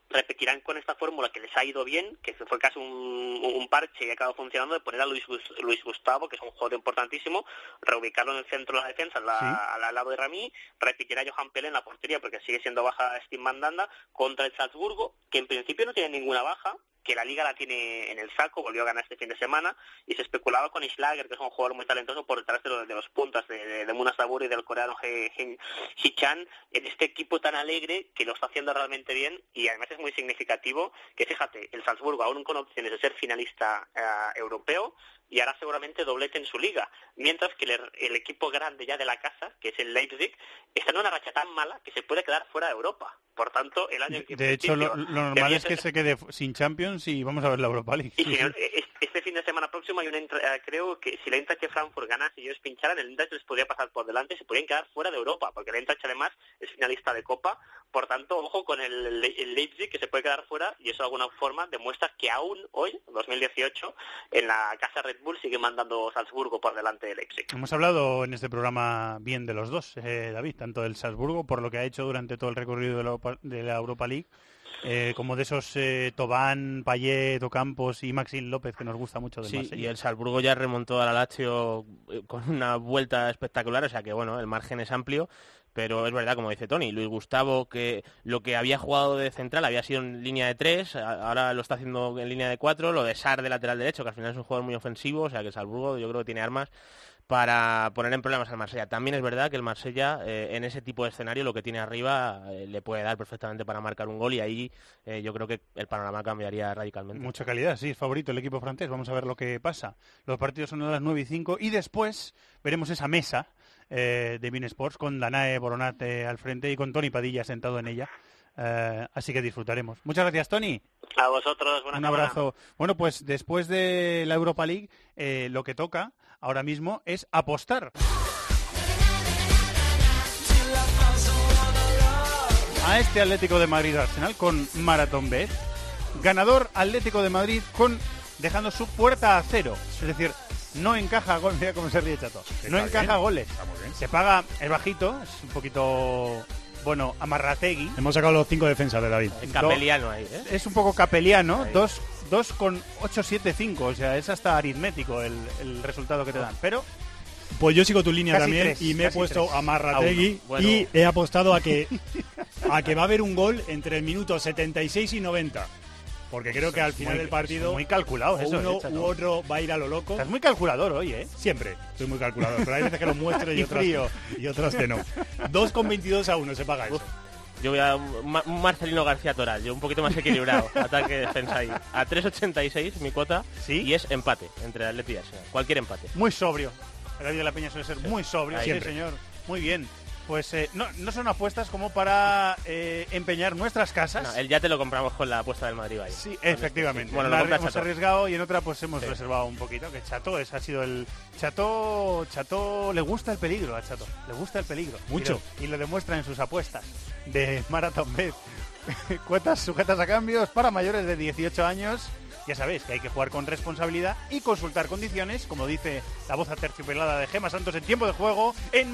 repetirán con esta fórmula que les ha ido bien, que fue casi un, un parche y ha acabado funcionando, de poner a Luis, Luis Gustavo, que es un jugador importantísimo, reubicarlo en el centro de la defensa, al, la- Sí. al- al lado de Rami, repetirá Johan Pelé en la portería, porque sigue siendo baja Steve Mandanda, contra el Salzburgo, que en principio no tiene ninguna baja, que la liga la tiene en el saco, volvió a ganar este fin de semana, y se especulaba con Islager, que es un jugador muy talentoso por detrás de los, de los puntas de, de, de Muna Sabur y del coreano Hee-chan, en este equipo tan alegre que lo está haciendo realmente bien, y además es muy significativo que, fíjate, el Salzburgo aún con opciones de ser finalista eh, europeo, y hará seguramente doblete en su liga, mientras que el, el equipo grande ya de la casa, que es el Leipzig, está en una racha tan mala que se puede quedar fuera de Europa. Por tanto, el año que De hecho, lo, normal es que se quede sin Champions y vamos a ver la Europa League. y Sí, señor, sí. es- fin de semana próximo hay entra- eh, creo que si la Eintracht Frankfurt ganase y ellos pincharan, el Eintracht les podría pasar por delante se podrían quedar fuera de Europa, porque el Eintracht además es finalista de Copa, por tanto, ojo con el, el Leipzig que se puede quedar fuera y eso de alguna forma demuestra que aún hoy, 2018, en la casa Red Bull sigue mandando Salzburgo por delante de Leipzig. Hemos hablado en este programa bien de los dos, eh, David, tanto del Salzburgo, por lo que ha hecho durante todo el recorrido de la Europa League, eh, como de esos eh, Tobán, Payet, Ocampos y Maxim López, que nos gusta mucho del Sí, Marsella. y el Salzburgo ya remontó al Lazio eh, con una vuelta espectacular, o sea que bueno, el margen es amplio, pero es verdad, como dice Tony, Luis Gustavo, que lo que había jugado de central había sido en línea de tres, a- ahora lo está haciendo en línea de cuatro, lo de Sar de lateral derecho, que al final es un jugador muy ofensivo, o sea que el Salzburgo yo creo que tiene armas para poner en problemas al Marsella. También es verdad que el Marsella eh, en ese tipo de escenario lo que tiene arriba eh, le puede dar perfectamente para marcar un gol y ahí eh, yo creo que el panorama cambiaría radicalmente. Mucha calidad, sí, es favorito el equipo francés. Vamos a ver lo que pasa. Los partidos son a las 9 y 5 y después veremos esa mesa eh, de Bean Sports con Danae Boronat eh, al frente y con Tony Padilla sentado en ella. Eh, así que disfrutaremos. Muchas gracias, Tony. A vosotros, buena Un semana. abrazo. Bueno, pues después de la Europa League, eh, lo que toca ahora mismo es apostar. A este Atlético de Madrid Arsenal con Marathon Bet. Ganador Atlético de Madrid con dejando su puerta a cero. Es decir, no encaja goles. Mira cómo se ríe Chato. No encaja bien, goles. Se paga el bajito, es un poquito, bueno, amarrategui. Hemos sacado los cinco defensas de David. Capeliano ahí, ¿eh? Es un poco capeliano, Ahí. dos 2,875, o sea, es hasta aritmético el, el resultado que te dan. Pero Pues yo sigo tu línea Casi también tres, y me he puesto tres. a Marrategui A uno. Bueno. y he apostado a que a que va a haber un gol entre el minuto 76 y 90. Porque creo que al final muy- del partido muy calculado eso, uno eh, Chato. u otro va a ir a lo loco. estás muy calculador hoy, ¿eh? Siempre, soy muy calculador, pero hay veces que lo muestro y, Y otras, frío. y otras que no. 2,22 a 1 se paga eso. Yo voy a un Ma- un Marcelino García Toral, yo un poquito más equilibrado, ataque defensa ahí. A 3.86 mi cuota y es empate entre Atleti y Arsenal. Cualquier empate. Muy sobrio. El David de la Peña suele ser muy sobrio, Ahí. sí, Siempre. señor. Muy bien. Pues eh, no, no son apuestas como para eh, empeñar nuestras casas. No, el ya te lo compramos con la apuesta del Madrid ahí. Sí, efectivamente. Bueno, En lo hemos Chato. arriesgado y en otra pues hemos Sí. reservado un poquito. Que Chato, ese ha sido el... Chato, Chato le gusta el peligro a Chato. Le gusta el peligro. Mucho. Y lo, y lo demuestra en sus apuestas de Marathon Bet. Cuotas sujetas a cambios para mayores de 18 años. Ya sabéis que hay que jugar con responsabilidad y consultar condiciones, como dice la voz aterciopelada de Gema Santos en tiempo de juego, en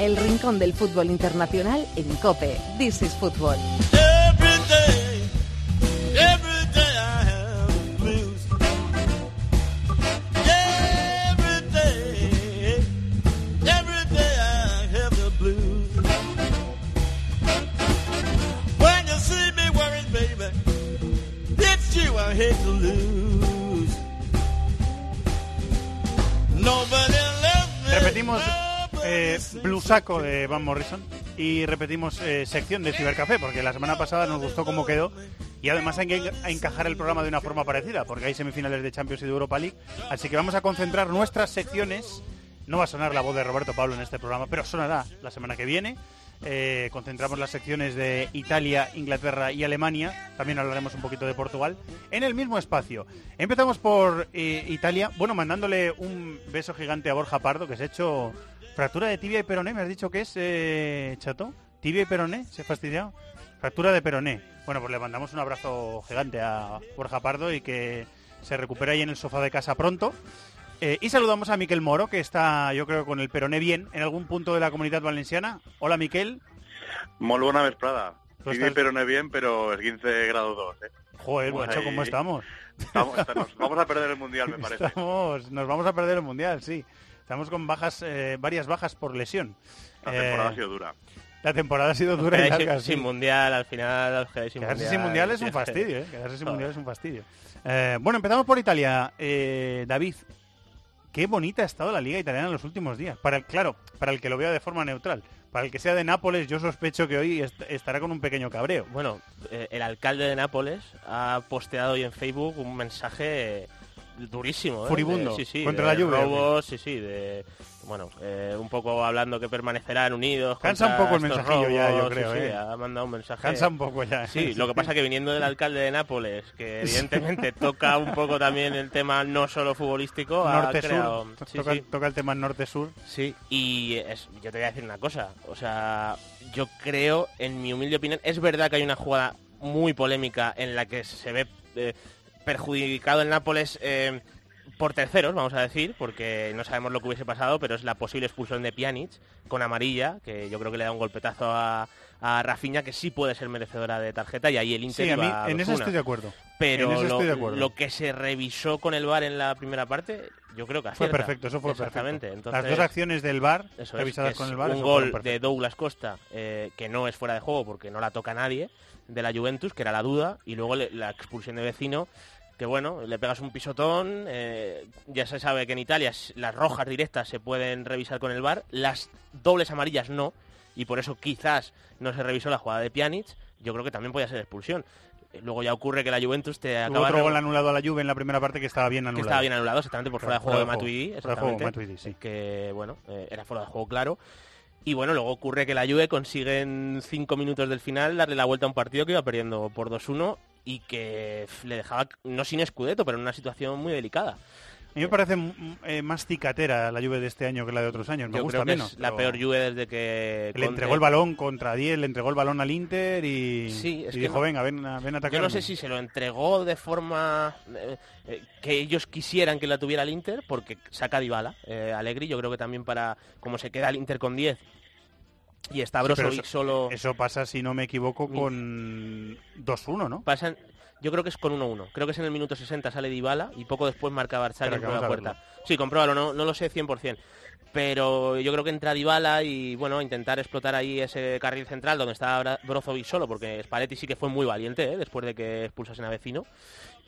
El rincón del fútbol internacional en Cope. This is Fútbol. Every day, every day I have the blues. Every day, every day I have the blues. When you see me worried, baby, it's you I hate to lose. Nobody loves me. Repetimos eh, blusaco de Van Morrison y repetimos eh, sección de Cibercafé, porque la semana pasada nos gustó cómo quedó y además hay que enca- encajar el programa de una forma parecida, porque hay semifinales de Champions y de Europa League, así que vamos a concentrar nuestras secciones. No va a sonar la voz de Roberto Pablo en este programa, pero sonará la semana que viene. Eh, concentramos las secciones de Italia, Inglaterra y Alemania. También hablaremos un poquito de Portugal en el mismo espacio. Empezamos por eh, Italia. Bueno, mandándole un beso gigante a Borja Pardo, que se ha hecho fractura de tibia y peroné. ¿Me has dicho que es, eh, Chato? ¿Tibia y peroné? ¿Se ha fastidiado? Fractura de peroné. Bueno, pues le mandamos un abrazo gigante a Borja Pardo y que se recupere ahí en el sofá de casa pronto. Eh, y saludamos a Miquel Moro, que está, yo creo, con el peroné bien en algún punto de la comunidad valenciana. Hola, Miquel. Molt bona vesprada. Vivi estás- pero no es bien, pero es 15 grados 2, ¿eh? Joder, macho, ¿cómo estamos? Vamos, nos vamos a perder el Mundial, me parece. Estamos, nos vamos a perder el Mundial, sí. Estamos con bajas, eh, varias bajas por lesión. La temporada Eh, ha sido dura. La temporada ha sido dura y sin- larga. sin, sí. mundial al final, sin Quedarse mundial. sin mundial es un fastidio, ¿eh? Quedarse sin mundial es un fastidio. Eh, bueno, empezamos por Italia. Eh, David, qué bonita ha estado la liga italiana en los últimos días. Para el, claro, para el que lo vea de forma neutral. Para el que sea de Nápoles, yo sospecho que hoy est- estará con un pequeño cabreo. Bueno, eh, el alcalde de Nápoles ha posteado hoy en Facebook un mensaje durísimo. ¿eh? Furibundo, De- sí, sí, contra la Juve, ¿o qué? robos, sí, sí, de bueno, eh, un poco hablando que permanecerán unidos. Cansa un poco el mensajillo ya, yo creo, sí, ¿eh? ha mandado un mensaje. Cansa un poco ya. Sí, lo que pasa que viniendo del alcalde de Nápoles, que evidentemente toca un poco también el tema no solo futbolístico, Norte-sur. toca, el tema norte-sur. Sí, y es- yo te voy a decir una cosa. O sea, yo creo, en mi humilde opinión, es verdad que hay una jugada muy polémica en la que se ve eh, perjudicado el Nápoles eh, por terceros, vamos a decir, porque no sabemos lo que hubiese pasado, pero es la posible expulsión de Pjanic con amarilla, que yo creo que le da un golpetazo a, a Rafinha, que sí puede ser merecedora de tarjeta, y ahí el Inter Sí, a mí en eso 2-1. estoy de acuerdo. Pero lo, estoy de acuerdo. lo que se revisó con el VAR en la primera parte, yo creo que Fue acierta. perfecto, eso fue Exactamente. perfecto. Entonces, Las dos acciones del VAR, revisadas es, con el VAR, un gol de Douglas Costa, eh, que no es fuera de juego porque no la toca nadie, de la Juventus, que era la duda, y luego le- la expulsión de vecino, que bueno, le pegas un pisotón, eh, ya se sabe que en Italia las rojas directas se pueden revisar con el VAR, las dobles amarillas no, y por eso quizás no se revisó la jugada de Pjanic, yo creo que también podía ser expulsión. Eh, Luego ya ocurre que la Juventus te acaba otro gol anulado a la Juve en la primera parte que estaba bien que anulado. estaba bien anulado exactamente por fuera de juego de Matuidi, Fuera de juego, exactamente, Matuidi, sí. que bueno, eh, era fuera de juego claro. Y bueno, luego ocurre que la Juve consigue en cinco minutos del final darle la vuelta a un partido que iba perdiendo por 2-1 y que le dejaba, no sin escudeto, pero en una situación muy delicada. A mí me parece eh, más cicatera la Juve de este año que la de otros años. Me Yo gusta creo que menos. es la peor Juve desde que Le entregó el balón contra 10, le entregó el balón al Inter y, Sí, es y que dijo, no- venga, ven, a- ven a atacar. Yo no sé si se lo entregó de forma eh, eh, que ellos quisieran que la tuviera el Inter, porque saca Dybala, Allegri, yo creo que también para, como se queda el Inter con 10 y está Brozovic solo... Eso pasa, si no me equivoco, con 2-1, ¿no? Pasan, yo creo que es con 1-1. Creo que es en el minuto 60 sale Dybala y poco después marca Barzagli que la puerta. Sí, compruébalo, no, no lo sé 100%. Pero yo creo que entra Dybala y bueno, intentar explotar ahí ese carril central donde está Brozovic solo, porque Spalletti sí que fue muy valiente ¿eh? después de que expulsasen a Vecino.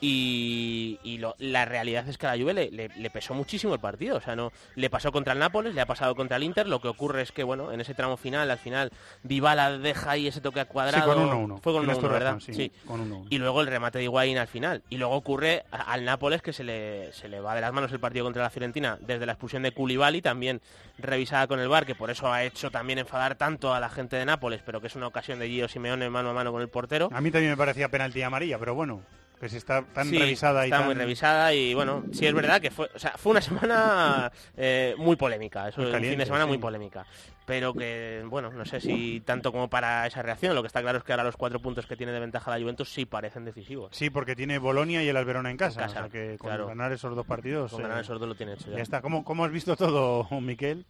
Y, y lo- la realidad es que a la Juve le, le- le pesó muchísimo el partido. O sea, no le pasó contra el Nápoles, le ha pasado contra el Inter. Lo que ocurre es que, bueno, en ese tramo final, al final, Dybala deja ahí ese toque a cuadrado. Sí, con 1-1. Fue con Tienes 1-1, tu ¿verdad? sí, con 1-1. Y luego el remate de Higuaín al final. Y luego ocurre al Nápoles que se le, se le va de las manos el partido contra la Fiorentina desde la expulsión de Koulibaly, también revisada con el VAR, que por eso ha hecho también enfadar tanto a la gente de Nápoles, pero que es una ocasión de Gio Simeone mano a mano con el portero. A mí también me parecía penalti amarilla, pero bueno, que si está tan Sí, revisada y está tan... muy revisada y bueno, sí es verdad que fue, o sea, fue una semana eh, muy polémica, eso Muy un fin de semana sí. muy polémica, pero que bueno, no sé si tanto como para esa reacción, lo que está claro es que ahora los cuatro puntos que tiene de ventaja la Juventus sí parecen decisivos. Sí, porque tiene Bolonia y el Alberona en casa, En casa, o sea que con claro. ganar esos dos partidos... Con eh, ganar esos dos lo tiene hecho ya. Ya está. ¿Cómo, cómo has visto todo, Miquel?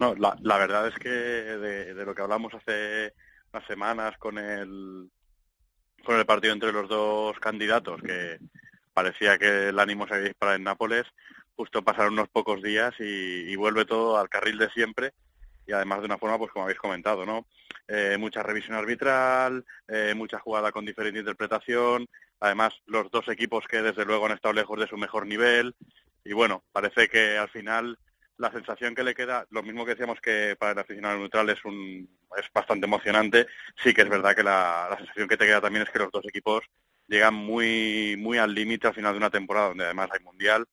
No, la, la verdad es que de, de lo que hablamos hace unas semanas con el con el partido entre los dos candidatos, que parecía que el ánimo se había disparado en Nápoles, justo pasaron unos pocos días y, y vuelve todo al carril de siempre y además de una forma, pues como habéis comentado, ¿no? Eh, mucha revisión arbitral, eh, mucha jugada con diferente interpretación, además los dos equipos que desde luego han estado lejos de su mejor nivel y bueno, parece que al final la sensación que le queda, lo mismo que decíamos que para el aficionado neutral es un es bastante emocionante, sí que es verdad que la, la sensación que te queda también es que los dos equipos llegan muy muy al límite al final de una temporada donde además hay mundial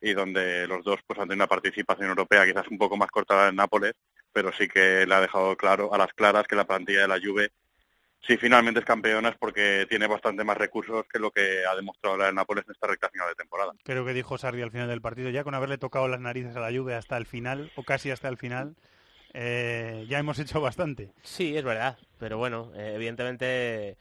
y donde los dos pues han tenido una participación europea quizás un poco más corta en Nápoles, pero sí que le ha dejado claro a las claras que la plantilla de la Juve si finalmente es campeona es porque tiene bastante más recursos que lo que ha demostrado la del Nápoles en esta recta final de temporada. Creo que dijo Sarri al final del partido, ya con haberle tocado las narices a la Juve hasta el final, o casi hasta el final, eh, ya hemos hecho bastante. Sí, es verdad, pero bueno, eh, evidentemente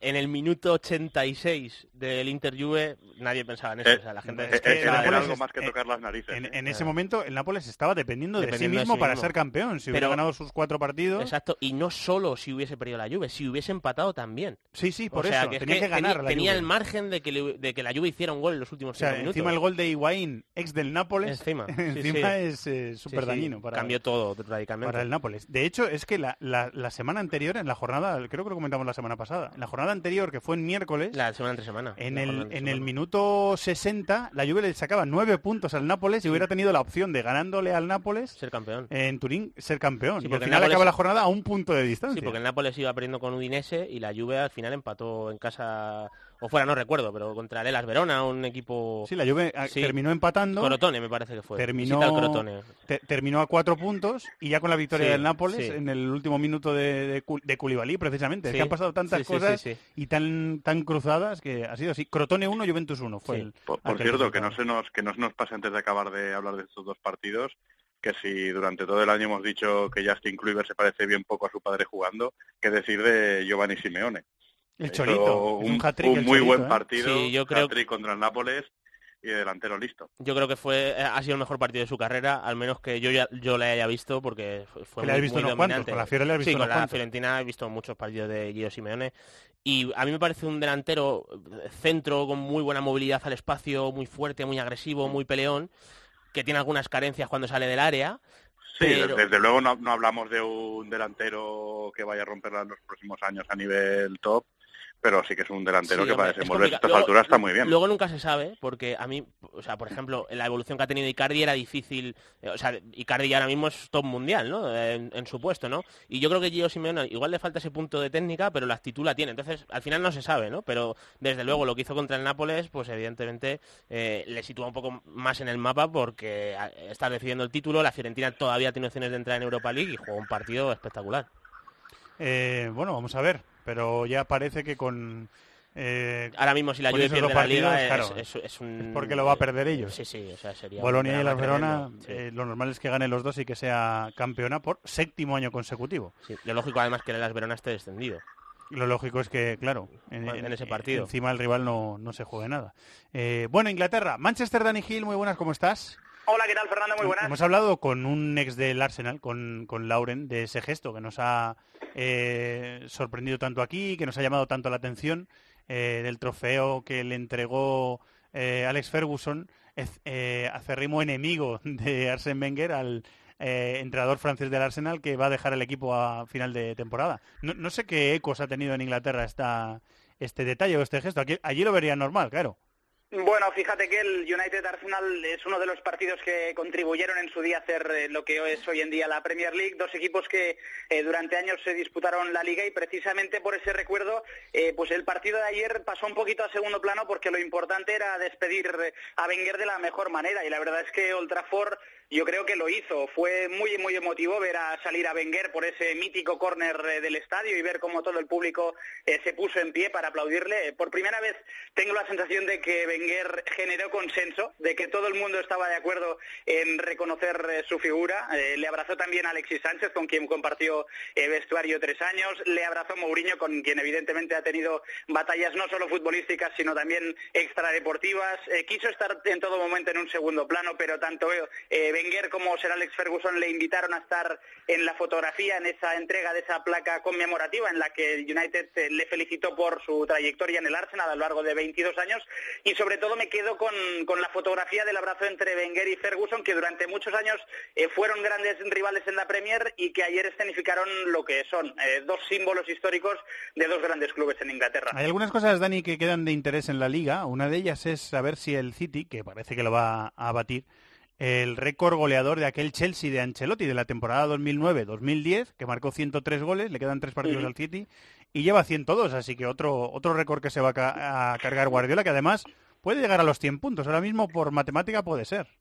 en el minuto 86 del Inter Juve nadie pensaba en eso, Eh, o sea, la gente eh, es que eh, era- algo es- más que tocar las narices. En, ¿eh? en ese momento el Nápoles estaba dependiendo, de sí de mismo sí para mismo. ser campeón. Si hubiera Pero- ganado sus cuatro partidos... Exacto, y no solo si hubiese perdido la Juve, si hubiese empatado también. Sí, sí, por o sea, eso, que es tenía que tenía- ganar la tenía Juve. el margen de que, le- de que la Juve hiciera un gol en los últimos O sea, cinco minutos. encima el gol de Higuaín, ex del Nápoles, Encima, encima sí. es Sí, súper sí, dañino para, Cambió todo radicalmente. para el Nápoles. De hecho, es que la, la- la semana anterior, en la jornada, creo que lo comentamos la semana pasada, en la jornada anterior, que fue en miércoles, La semana entre semana. en el, entre en el minuto 60, la Juve le sacaba nueve puntos al Nápoles y hubiera tenido la opción de ganándole al Nápoles Ser campeón. en Turín ser campeón. Sí, y al porque final Nápoles- acaba la jornada a un punto de distancia. Sí, porque el Nápoles iba perdiendo con Udinese y la Juve al final empató en casa, o fuera, no recuerdo, pero contra el Elas Verona, un equipo... Sí, la Juve ah, Sí. terminó empatando. Crotone me parece que fue. Terminó, al te- terminó a cuatro puntos y ya con la victoria Sí, del Nápoles sí. en el último minuto de, de, de Koulibaly, precisamente. Es que han pasado tantas sí, sí, cosas sí, sí. y tan tan cruzadas que ha sido así. Crotone 1, Juventus 1 fue Sí. el Por, cierto, que no se nos que no se nos pase antes de acabar de hablar de estos dos partidos, que si durante todo el año hemos dicho que Justin Kluivert se parece bien poco a su padre jugando, que decir de Giovanni Simeone. El Hizo Cholito, un, un hat-trick un el muy Cholito, buen ¿eh? partido, Sí, yo creo- hat-trick contra el Nápoles y de delantero listo. Yo creo que fue eh, ha sido el mejor partido de su carrera, al menos que yo ya, yo le haya visto, porque fue, muy, has visto muy unos cuantos, dominante. con la Fiore le has visto Sí, con la cuantos. Fiorentina he visto muchos partidos de Gio Simeone y a mí me parece un delantero eh, centro con muy buena movilidad al espacio, muy fuerte, muy agresivo, muy peleón, que tiene algunas carencias cuando sale del área. Sí, pero- desde luego no, no hablamos de un delantero que vaya a romperla en los próximos años a nivel top, pero sí que es un delantero Sí, que para hombre, es desenvolverse a estas alturas está muy bien. Luego nunca se sabe, porque a mí, o sea, por ejemplo, la evolución que ha tenido Icardi era difícil, eh, o sea, Icardi ahora mismo es top mundial, ¿no? En, en su puesto, ¿no? Y yo creo que Gio Simeone igual le falta ese punto de técnica, pero la actitud la tiene. Entonces, al final no se sabe, ¿no? Pero desde luego lo que hizo contra el Nápoles, pues evidentemente eh, le sitúa un poco más en el mapa porque está decidiendo el título, la Fiorentina todavía tiene opciones de entrar en Europa League y juega un partido espectacular. Eh, bueno, vamos a ver. Pero ya parece que con Eh, Ahora mismo si la Juve pierde dos la Liga partidos, es, claro, es- es un... es porque lo va a perder ellos. Sí, sí, o sea, sería Bolonia y la Verona, sí. eh, lo normal es que ganen los dos y que sea campeona por séptimo año consecutivo. Sí, Lo lógico además que las Verona esté descendido. Lo lógico es que, claro, en, En ese partido. encima el rival no, no se juegue nada. Eh, bueno, Inglaterra, Manchester, Danny Hill, muy buenas, ¿cómo estás? Hola, ¿qué tal, Fernando? Muy buenas. Hemos hablado con un ex del Arsenal, con, con Lauren, de ese gesto que nos ha eh, sorprendido tanto aquí, que nos ha llamado tanto la atención, eh, del trofeo que le entregó eh, Alex Ferguson, es, eh, acérrimo enemigo de Arsene Wenger, al eh, entrenador francés del Arsenal, que va a dejar el equipo a final de temporada. No, no sé qué ecos ha tenido en Inglaterra esta, este detalle o este gesto. Aquí, allí lo vería normal, claro. Bueno, fíjate que el United Arsenal es uno de los partidos que contribuyeron en su día a hacer eh, lo que es hoy en día la Premier League, dos equipos que eh, durante años se disputaron la liga y precisamente por ese recuerdo, eh, pues el partido de ayer pasó un poquito a segundo plano porque lo importante era despedir eh, a Wenger de la mejor manera y la verdad es que Old Trafford yo creo que lo hizo. Fue muy, muy emotivo ver a salir a Wenger por ese mítico córner eh, del estadio y ver cómo todo el público se puso en pie para aplaudirle. Por primera vez tengo la sensación de que Wenger generó consenso, de que todo el mundo estaba de acuerdo en reconocer eh, su figura. Eh, le abrazó también Alexis Sánchez, con quien compartió eh, vestuario tres años. Le abrazó Mourinho, con quien evidentemente ha tenido batallas no solo futbolísticas, sino también extradeportivas. Quiso estar en todo momento en un segundo plano, pero tanto Wenger como Sir Alex Ferguson le invitaron a estar en la fotografía, en esa entrega de esa placa conmemorativa en la que United le felicitó por su trayectoria en el Arsenal a lo largo de 22 años y sobre todo me quedo con, con la fotografía del abrazo entre Wenger y Ferguson que durante muchos años eh, fueron grandes rivales en la Premier y que ayer escenificaron lo que son eh, dos símbolos históricos de dos grandes clubes en Inglaterra. Hay algunas cosas, Dani, que quedan de interés en la liga. Una de ellas es saber si el City, que parece que lo va a batir, el récord goleador de aquel Chelsea de Ancelotti de la temporada 2009-2010, que marcó 103 goles, le quedan tres partidos al City, y lleva 102, así que otro, otro récord que se va a, ca- a cargar Guardiola, que además puede llegar a los 100 puntos. Ahora mismo, por matemática, puede ser.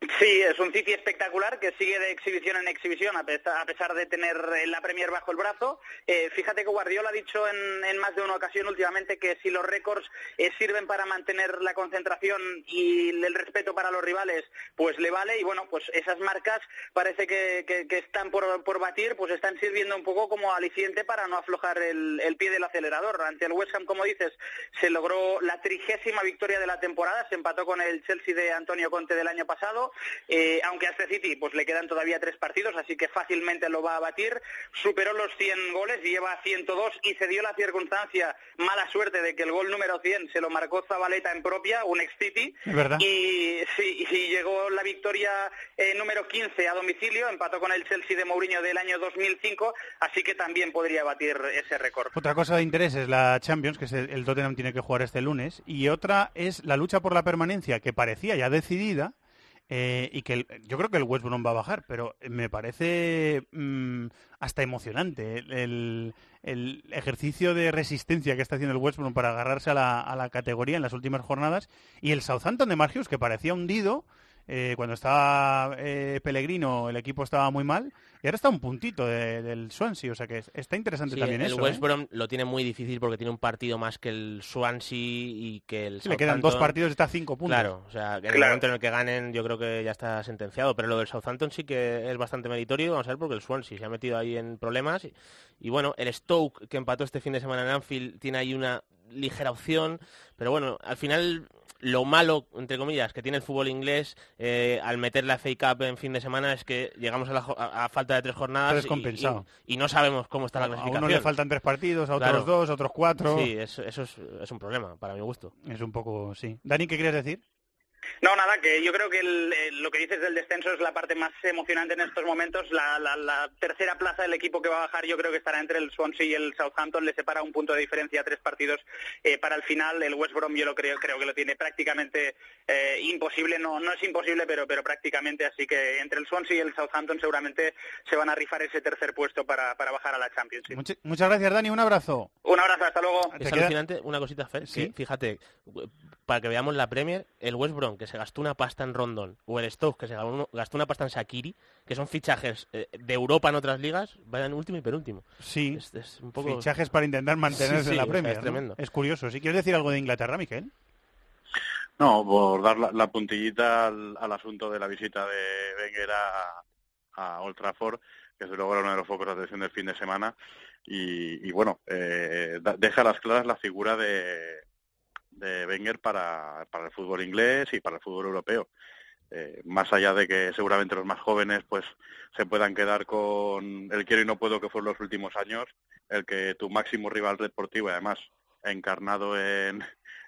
Sí, es un City espectacular que sigue de exhibición en exhibición a pesar, de tener eh, la Premier bajo el brazo. Eh, fíjate que Guardiola ha dicho en, en más de una ocasión últimamente que si los récords eh, sirven para mantener la concentración y el respeto para los rivales, pues le vale. Y bueno, pues esas marcas parece que, están por, por batir, pues están sirviendo un poco como aliciente para no aflojar el, el pie del acelerador. Ante el West Ham, como dices, se logró la trigésima victoria de la temporada, se empató con el Chelsea de Antonio Conte del año pasado. Eh, aunque a este City pues le quedan todavía tres partidos, así que fácilmente lo va a batir. Superó los 100 goles, lleva 102 y se dio la circunstancia, mala suerte, de que el gol número 100 se lo marcó Zabaleta en propia, un ex City. Es verdad. Y, sí, y llegó la victoria eh, número 15 a domicilio, empató con el Chelsea de Mourinho del año 2005, así que también podría batir ese récord. Otra cosa de interés es la Champions, que es el, el Tottenham tiene que jugar este lunes, y otra es la lucha por la permanencia, que parecía ya decidida, eh, y que el- yo creo que el West Brom va a bajar, pero me parece mm, hasta emocionante el, el ejercicio de resistencia que está haciendo el West Brom para agarrarse a la, a la categoría en las últimas jornadas, y el Southampton de Margius, que parecía hundido, eh, cuando estaba eh, Pellegrino el equipo estaba muy mal, y ahora está un puntito de- del Swansea, o sea que es- está interesante Sí, también el eso. West ¿eh? Brom lo tiene muy difícil porque tiene un partido más que el Swansea y que el Sí, le quedan dos Southampton. partidos, está a cinco puntos. Claro, o sea, que en el Claro. momento en el que ganen yo creo que ya está sentenciado, pero lo del Southampton sí que es bastante meritorio, vamos a ver, porque el Swansea se ha metido ahí en problemas y, y bueno, el Stoke que empató este fin de semana en Anfield tiene ahí una ligera opción, pero bueno, al final lo malo, entre comillas, que tiene el fútbol inglés eh, al meter la FA Cup en fin de semana es que llegamos a, la a- a falta de tres jornadas y- descompensado. y, y no sabemos cómo está la A clasificación. uno le faltan tres partidos, a otros Claro. dos, a otros cuatro. Sí, eso, eso es, es un problema, para mi gusto. Es un poco, sí. Dani, ¿qué querías decir? No, nada, que yo creo que el- eh, lo que dices del descenso es la parte más emocionante en estos momentos. La, la- la tercera plaza del equipo que va a bajar yo creo que estará entre el Swansea y el Southampton. Le separa un punto de diferencia, tres partidos eh, para el final. El West Brom yo lo creo, creo que lo tiene prácticamente eh, imposible. No, no es imposible, pero, pero prácticamente. Así que entre el Swansea y el Southampton seguramente se van a rifar ese tercer puesto para, para bajar a la Champions. sí. Much- muchas gracias, Dani. Un abrazo. Un abrazo, hasta luego. Es alucinante una cosita, Fer, Sí. que fíjate, para que veamos la Premier, el West Brom, que se gastó una pasta en Rondon, o el Stoke, que se gastó una pasta en Shakiri, que son fichajes eh, de Europa en otras ligas, vayan último y penúltimo. Sí, Es, es un poco... fichajes para intentar mantenerse Sí, sí, en la o sea, Premier. es ¿no? tremendo. Es curioso. ¿Sí quieres decir algo de Inglaterra, Miquel? No, por dar la, la puntillita al, al asunto de la visita de Wenger a, a Old Trafford, que desde luego era uno de los focos de atención del fin de semana, y, y bueno, eh, da- deja a las claras la figura de, de Wenger para, para el fútbol inglés y para el fútbol europeo. Eh, más allá de que seguramente los más jóvenes pues se puedan quedar con el quiero y no puedo que fueron los últimos años, el que tu máximo rival deportivo además encarnado en,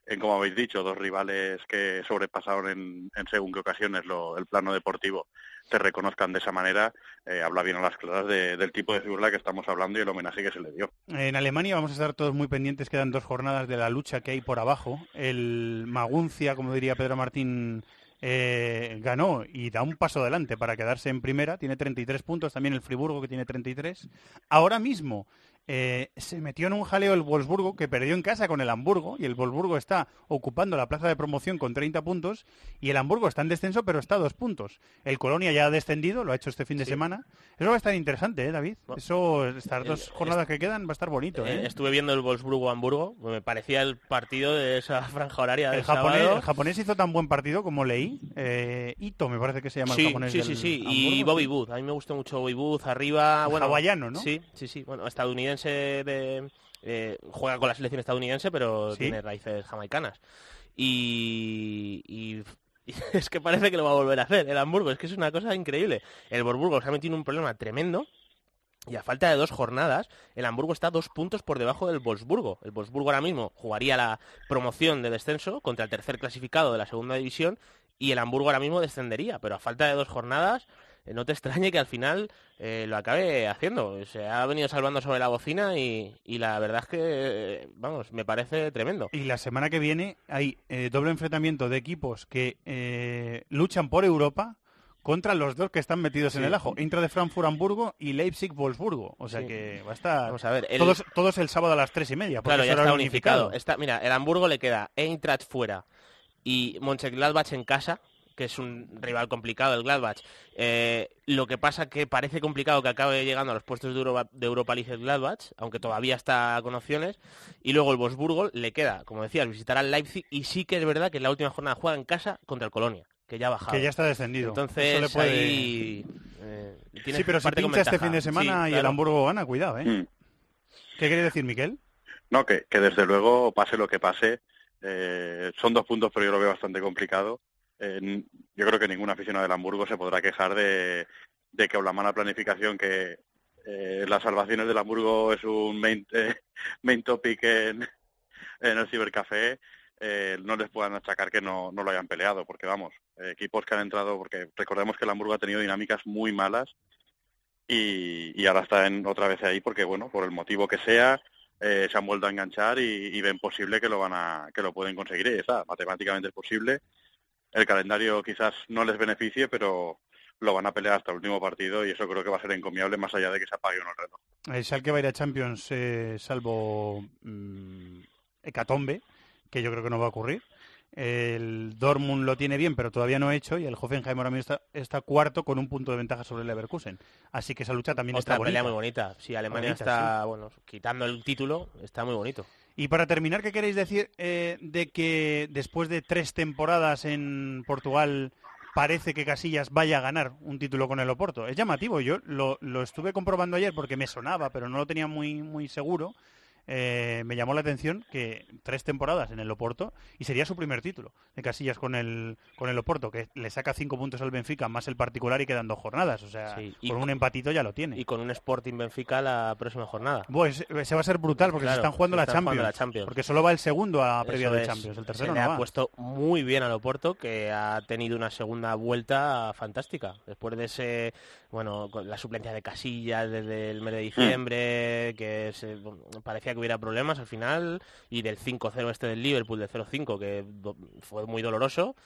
en como habéis dicho, dos rivales que sobrepasaron en, en según qué ocasiones lo- el plano deportivo, te reconozcan de esa manera, eh, habla bien a las claras de- del tipo de figura que estamos hablando y el homenaje que se le dio. En Alemania vamos a estar todos muy pendientes, quedan dos jornadas de la lucha que hay por abajo. El Maguncia, como diría Pedro Martín, eh, ganó y da un paso adelante para quedarse en primera, tiene 33 puntos, también el Friburgo que tiene 33. Ahora mismo eh, se metió en un jaleo el Wolfsburgo que perdió en casa con el Hamburgo y el Wolfsburgo está ocupando la plaza de promoción con 30 puntos y el Hamburgo está en descenso pero está a dos puntos. El Colonia ya ha descendido, lo ha hecho este fin de semana. Eso va a estar interesante, ¿eh, David? Eso, estas dos jornadas que quedan va a estar bonito, Eh, ¿eh? estuve viendo el Wolfsburgo-Hamburgo, me parecía el partido de esa franja horaria del El japonés, sábado. el japonés hizo tan buen partido como leí. Eh, Ito me parece que se llama el Sí, japonés. sí, sí, sí. Y. Bobby Wood. A mí me gustó mucho Bobby Wood. Arriba, bueno... Hawaiano, ¿no? Sí, sí, sí. Bueno, estadounidense de... eh, juega con la selección estadounidense, pero Sí. tiene raíces jamaicanas. Y, y- y es que parece que lo va a volver a hacer el Hamburgo. Es que es una cosa increíble. El Borburgo se ha metido en un problema tremendo. Y a falta de dos jornadas, el Hamburgo está dos puntos por debajo del Wolfsburgo. El Wolfsburgo ahora mismo jugaría la promoción de descenso contra el tercer clasificado de la segunda división y el Hamburgo ahora mismo descendería. Pero a falta de dos jornadas, no te extrañe que al final eh, lo acabe haciendo. Se ha venido salvando sobre la bocina y, y la verdad es que, eh, vamos, me parece tremendo. Y la semana que viene hay eh, doble enfrentamiento de equipos que eh, luchan por Europa contra los dos que están metidos en el ajo. Intra de Frankfurt Hamburgo y Leipzig Wolfsburgo. O sea Sí. que va a estar Vamos a ver, el- todos, todos el sábado a las tres y media. Claro, ya está unificado. Está, mira, el Hamburgo le queda Eintracht fuera y Mönchengladbach en casa, que es un rival complicado el Gladbach. Eh, lo que pasa que parece complicado que acabe llegando a los puestos de Europa, de Europa League el Gladbach, aunque todavía está con opciones. Y luego el Wolfsburgo le queda, como decías, visitar al Leipzig y sí que es verdad que en la última jornada juega en casa contra el Colonia, que ya ha bajado. Que ya está descendido. Entonces Eso le puede- ahí, eh, tiene Sí, pero si pincha este fin de semana Sí, y el. Hamburgo gana, cuidado, ¿eh? Mm. ¿Qué quiere decir, Miquel? No, que, que desde luego, pase lo que pase, eh, son dos puntos, pero yo lo veo bastante complicado. Eh, yo creo que ningún aficionado del Hamburgo se podrá quejar de, que la mala planificación, que eh, las salvaciones del Hamburgo es un main, eh, main topic en, el cibercafé, eh, no les puedan achacar que no, no lo hayan peleado, porque vamos, eh, equipos que han entrado, porque recordemos que el Hamburgo ha tenido dinámicas muy malas y, y ahora está en, otra vez ahí porque, bueno, por el motivo que sea, eh, se han vuelto a enganchar y, y ven posible que lo van a, que lo pueden conseguir y está, matemáticamente es posible. El calendario quizás no les beneficie, pero lo van a pelear hasta el último partido y eso creo que va a ser encomiable más allá de que se apague o no el reloj. El Schalke va a ir a Champions eh, salvo mm, Hecatombe, que yo creo que no va a ocurrir. El Dortmund lo tiene bien, pero todavía no ha hecho, y el Hoffenheim ahora mismo está, está cuarto con un punto de ventaja sobre el Leverkusen. Así que esa lucha también Otra está bonita. pelea muy bonita. Sí, Alemania Bonita, está, bueno, quitando el título, está muy bonito. Y para terminar, ¿qué queréis decir eh, de que después de tres temporadas en Portugal parece que Casillas vaya a ganar un título con el Oporto? Es llamativo, yo lo, lo estuve comprobando ayer porque me sonaba, pero no lo tenía muy, muy seguro. Eh, me llamó la atención que tres temporadas en el Oporto y sería su primer título de Casillas con el con el Oporto, que le saca cinco puntos al Benfica más el particular y quedan dos jornadas. O sea, Sí, con un empatito ya lo tiene. Y con un Sporting Benfica la próxima jornada. Pues ese va a ser brutal porque se están jugando, se la, Champions, jugando la Champions. Porque solo va el segundo a previa Eso de es. Champions, el tercero Se le no ha va. puesto muy bien al Oporto, que ha tenido una segunda vuelta fantástica. Después de ese, bueno, con la suplencia de Casillas desde el mes de diciembre, que se- parecía que hubiera problemas al final, y del 5-0 este del Liverpool, del 0-5, que do- fue muy doloroso.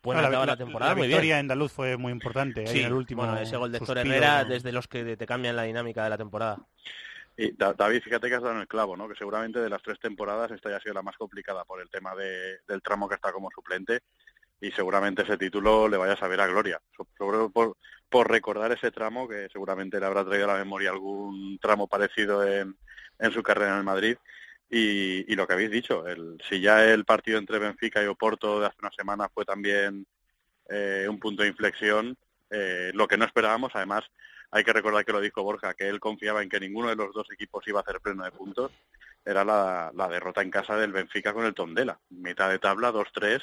Puede No, acabar la, temporada la muy victoria bien. andaluz fue muy importante ahí Sí, en el último bueno, ese gol de Héctor suspiro. Herrera, desde los que te cambian la dinámica de la temporada. Y David, fíjate que has dado en el clavo, ¿no? Que seguramente de las tres temporadas esta ya ha sido la más complicada por el tema de, del tramo que está como suplente y seguramente ese título le vaya a saber a gloria. Sobre todo por, por recordar ese tramo que seguramente le habrá traído a la memoria algún tramo parecido en, en su carrera en el Madrid. Y, lo que habéis dicho, el, si ya el partido entre Benfica y Oporto de hace una semana fue también eh, un punto de inflexión, eh, lo que no esperábamos, además hay que recordar que lo dijo Borja, que él confiaba en que ninguno de los dos equipos iba a hacer pleno de puntos, era la, la derrota en casa del Benfica con el Tondela, mitad de tabla, 2-3,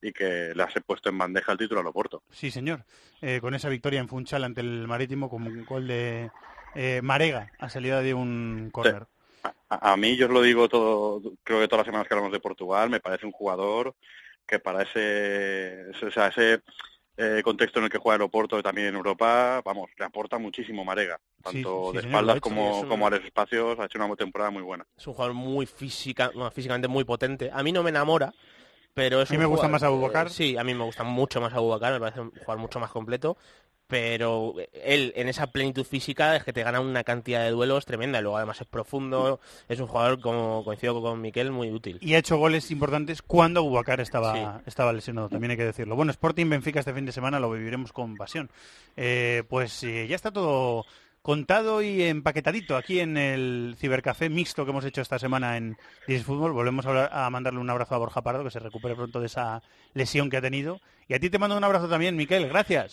y que le has puesto en bandeja el título al Oporto. Sí, señor. Eh, con esa victoria en Funchal ante el Marítimo como un gol de eh, Marega a salida de un córner. A, a, mí, yo os lo digo todo, creo que todas las semanas que hablamos de Portugal, me parece un jugador que para ese, o sea, ese eh, contexto en el que juega el Oporto y también en Europa, vamos, le aporta muchísimo Marega, tanto sí, sí, de señor, espaldas hecho, como, un- como a los espacios, ha hecho una temporada muy buena. Es un jugador muy física, bueno, físicamente muy potente. A mí no me enamora, pero es A mí me gusta jugador- más Abubakar. eh, sí, a mí me gusta mucho más Abubakar, me parece un jugador mucho más completo. Pero él, en esa plenitud física, es que te gana una cantidad de duelos tremenda. Y luego, además, es profundo. Es un jugador, como coincido con Miquel, muy útil. Y ha hecho goles importantes cuando Bubacar estaba, estaba lesionado, también hay que decirlo. Bueno, Sporting Benfica este fin de semana lo viviremos con pasión. Eh, pues eh, ya está todo contado y empaquetadito aquí en el cibercafé mixto que hemos hecho esta semana en This Fútbol. Volvemos a, a mandarle un abrazo a Borja Pardo, que se recupere pronto de esa lesión que ha tenido. Y a ti te mando un abrazo también, Miquel. Gracias.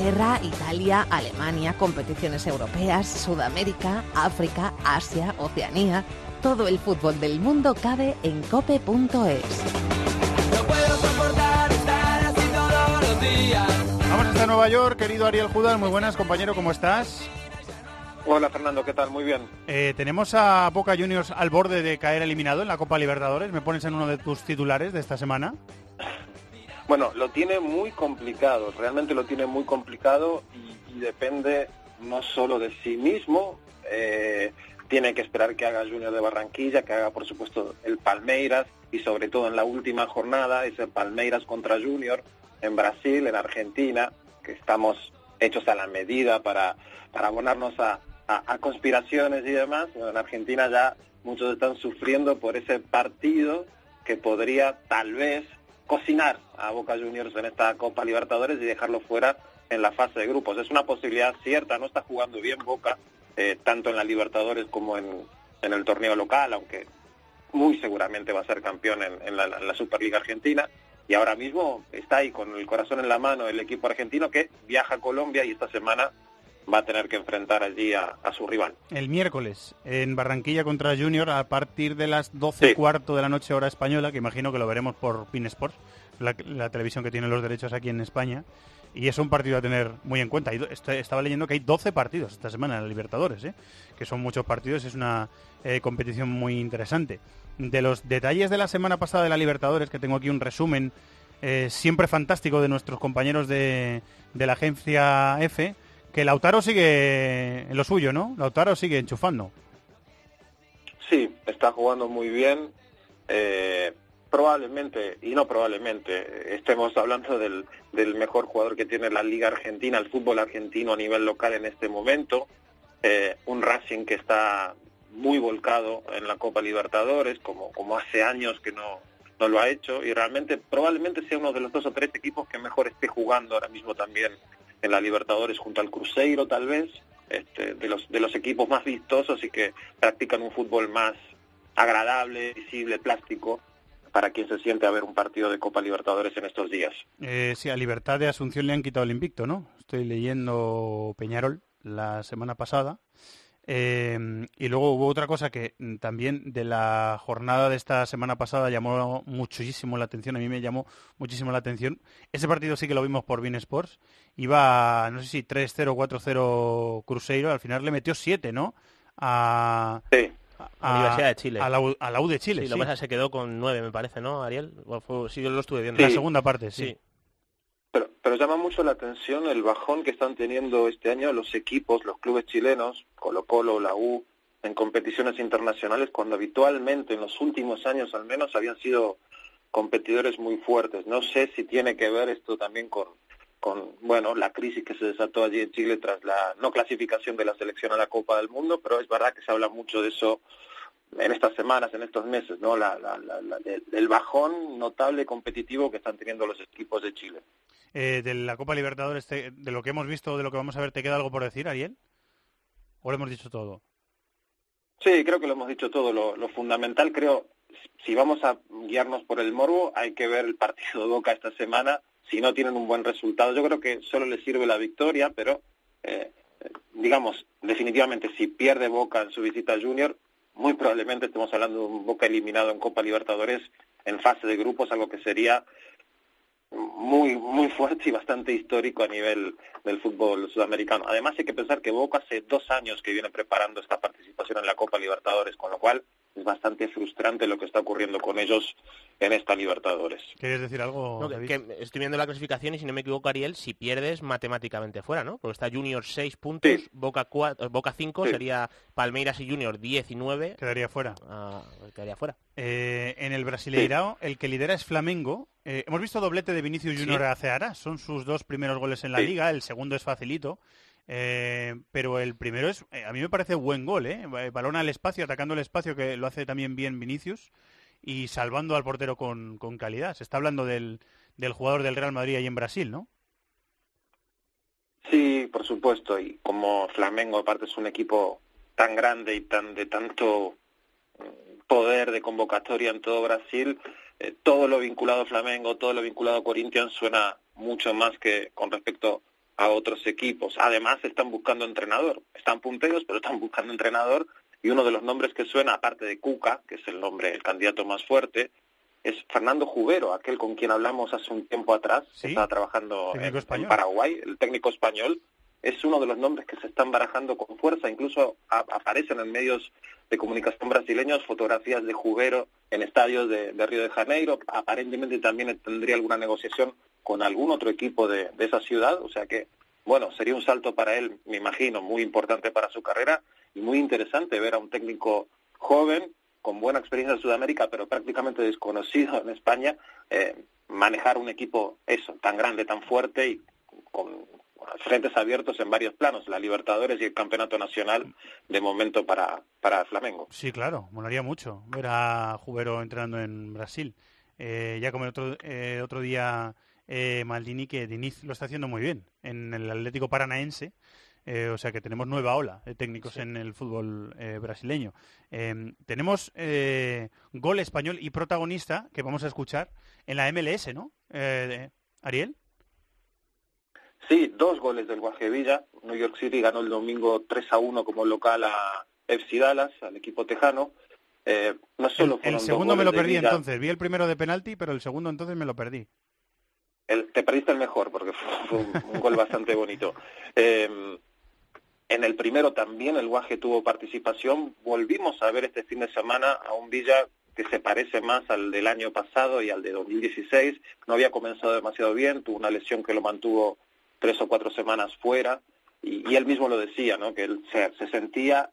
Inglaterra, Italia, Alemania, competiciones europeas, Sudamérica, África, Asia, Oceanía. Todo el fútbol del mundo cabe en cope.es. puedo soportar estar así todos los días. Vamos hasta Nueva York, querido Ariel Judal. Muy buenas, compañero, ¿cómo estás? Hola Fernando, ¿qué tal? Muy bien. Eh, tenemos a Boca Juniors al borde de caer eliminado en la Copa Libertadores. ¿Me pones en uno de tus titulares de esta semana? Bueno, lo tiene muy complicado, realmente lo tiene muy complicado y, y depende no solo de sí mismo, eh, tiene que esperar que haga Junior de Barranquilla, que haga por supuesto el Palmeiras y sobre todo en la última jornada ese Palmeiras contra Junior en Brasil, en Argentina, que estamos hechos a la medida para, para abonarnos a, conspiraciones y demás. En Argentina ya muchos están sufriendo por ese partido que podría tal vez cocinar a Boca Juniors en esta Copa Libertadores y dejarlo fuera en la fase de grupos. Es una posibilidad cierta, no está jugando bien Boca, eh, tanto en la Libertadores como en, en el torneo local, aunque muy seguramente va a ser campeón en, la Superliga Argentina. Y ahora mismo está ahí con el corazón en la mano el equipo argentino que viaja a Colombia y esta semana va a tener que enfrentar allí a, a su rival. El miércoles en Barranquilla contra Junior a partir de las 12 y cuarto de la noche hora española, que imagino que lo veremos por Pin Sports, la, la televisión que tiene los derechos aquí en España. Y es un partido a tener muy en cuenta. Est- Estaba leyendo que hay 12 partidos esta semana en la Libertadores, ¿eh? que son muchos partidos, es una eh, competición muy interesante. De los detalles de la semana pasada de la Libertadores, que tengo aquí un resumen eh, siempre fantástico de nuestros compañeros de, de la agencia F, que Lautaro sigue en lo suyo, ¿no? Lautaro sigue enchufando. Sí, está jugando muy bien. Eh, probablemente, y no probablemente, estemos hablando del, del mejor jugador que tiene la Liga Argentina, el fútbol argentino a nivel local en este momento. Eh, un Racing que está muy volcado en la Copa Libertadores, como, como hace años que no, no lo ha hecho, y realmente probablemente sea uno de los dos o tres equipos que mejor esté jugando ahora mismo también en la Libertadores junto al Cruzeiro tal vez, este, de los de los equipos más vistosos y que practican un fútbol más agradable, visible, plástico para quien se siente a ver un partido de Copa Libertadores en estos días. Eh, sí, a Libertad de Asunción le han quitado el invicto, ¿no? Estoy leyendo Peñarol la semana pasada. Eh, y luego hubo otra cosa que mm, también de la jornada de esta semana pasada llamó muchísimo la atención, a mí me llamó muchísimo la atención. Ese partido sí que lo vimos por Bein Sports. Iba, no sé si 3-0, 4-0 Cruzeiro, al final le metió 7, ¿no? a, a Universidad de Chile. A la, U- a la U de Chile. Sí, Sí, lo que pasa se quedó con nueve, me parece, ¿no, Ariel? O fue- sí, yo lo estuve viendo. La segunda parte, sí. Pero, pero llama mucho la atención el bajón que están teniendo este año los equipos, los clubes chilenos, Colo Colo, la U, en competiciones internacionales, cuando habitualmente en los últimos años al menos habían sido competidores muy fuertes. No sé si tiene que ver esto también con, bueno, la crisis que se desató allí en Chile tras la no clasificación de la selección a la Copa del Mundo, pero es verdad que se habla mucho de eso en estas semanas, en estos meses, ¿no? La, la, la, del, del bajón notable competitivo que están teniendo los equipos de Chile. Eh, de la Copa Libertadores, te- de lo que hemos visto, de lo que vamos a ver, ¿te queda algo por decir, Ariel? ¿O lo hemos dicho todo? Sí, creo que lo hemos dicho todo. Lo, fundamental, creo, si vamos a guiarnos por el morbo, hay que ver el partido de Boca esta semana. Si no tienen un buen resultado, yo creo que solo les sirve la victoria, pero eh, digamos, definitivamente si pierde Boca en su visita a Junior, muy probablemente estemos hablando de un Boca eliminado en Copa Libertadores en fase de grupos, algo que sería muy muy fuerte y bastante histórico a nivel del fútbol sudamericano. Además hay que pensar que Boca hace dos años que viene preparando esta participación en la Copa Libertadores, con lo cual es bastante frustrante lo que está ocurriendo con ellos en esta Libertadores. ¿Quieres decir algo, No, que- David? que estoy viendo la clasificación y si no me equivoco, Ariel, si pierdes matemáticamente fuera, ¿no? Porque está Junior 6 puntos, Boca, 4, Boca 5, Sí. sería Palmeiras y Junior 19. Quedaría fuera. Ah, quedaría fuera. Eh, en el Brasileirao, el que lidera es Flamengo. Eh, hemos visto doblete de Vinicius Sí. Junior a Ceará. Son sus dos primeros goles en la Sí. liga. El segundo es facilito. Eh, pero el primero es, eh, a mí me parece buen gol, ¿eh? Eh, Balón al espacio, atacando el espacio, que lo hace también bien Vinicius. Y salvando al portero con, con calidad. Se está hablando del, del jugador del Real Madrid ahí en Brasil, ¿no? Sí, por supuesto, y como Flamengo aparte es un equipo tan grande y tan de tanto mm, poder de convocatoria en todo Brasil, eh, todo lo vinculado a Flamengo, todo lo vinculado a Corinthians suena mucho más que con respecto a otros equipos. Además están buscando entrenador, están punteros, pero están buscando entrenador. Y uno de los nombres que suena, aparte de Cuca, que es el nombre, el candidato más fuerte, es Fernando Jubero, aquel con quien hablamos hace un tiempo atrás, que estaba trabajando en Paraguay, el técnico español, es uno de los nombres que se están barajando con fuerza, incluso a- aparecen en medios de comunicación brasileños fotografías de Jubero en estadios de, Río de Janeiro, aparentemente también tendría alguna negociación con algún otro equipo de, de esa ciudad, o sea que, bueno, sería un salto para él, me imagino, muy importante para su carrera y muy interesante ver a un técnico joven, con buena experiencia en Sudamérica, pero prácticamente desconocido en España, eh, manejar un equipo eso, tan grande, tan fuerte y con frentes abiertos en varios planos, la Libertadores y el Campeonato Nacional de momento para, para Flamengo. Sí, claro, molaría mucho ver a Jubero entrenando en Brasil. Eh, ya como el otro, eh, otro día eh, Maldini, que Diniz lo está haciendo muy bien en el Atlético Paranaense. eh, o sea que tenemos nueva ola de técnicos en el fútbol brasileño. Eh, tenemos eh, gol español y protagonista que vamos a escuchar en la MLS, ¿no? Eh, Ariel. Sí, dos goles del Guajevilla. New York City ganó el domingo 3 a 1 como local a FC Dallas, al equipo tejano. Eh, no solo El dos segundo me lo perdí Villa, entonces. Vi el primero de penalti, pero el segundo entonces me lo perdí. el- te perdiste el mejor porque fue un, un gol bastante bonito. Eh, en el primero también el Guaje tuvo participación. Volvimos a ver este fin de semana a un Villa que se parece más al del año pasado y al de 2016. No había comenzado demasiado bien, tuvo una lesión que lo mantuvo tres o cuatro semanas fuera y, él mismo lo decía, ¿no? que él se, se sentía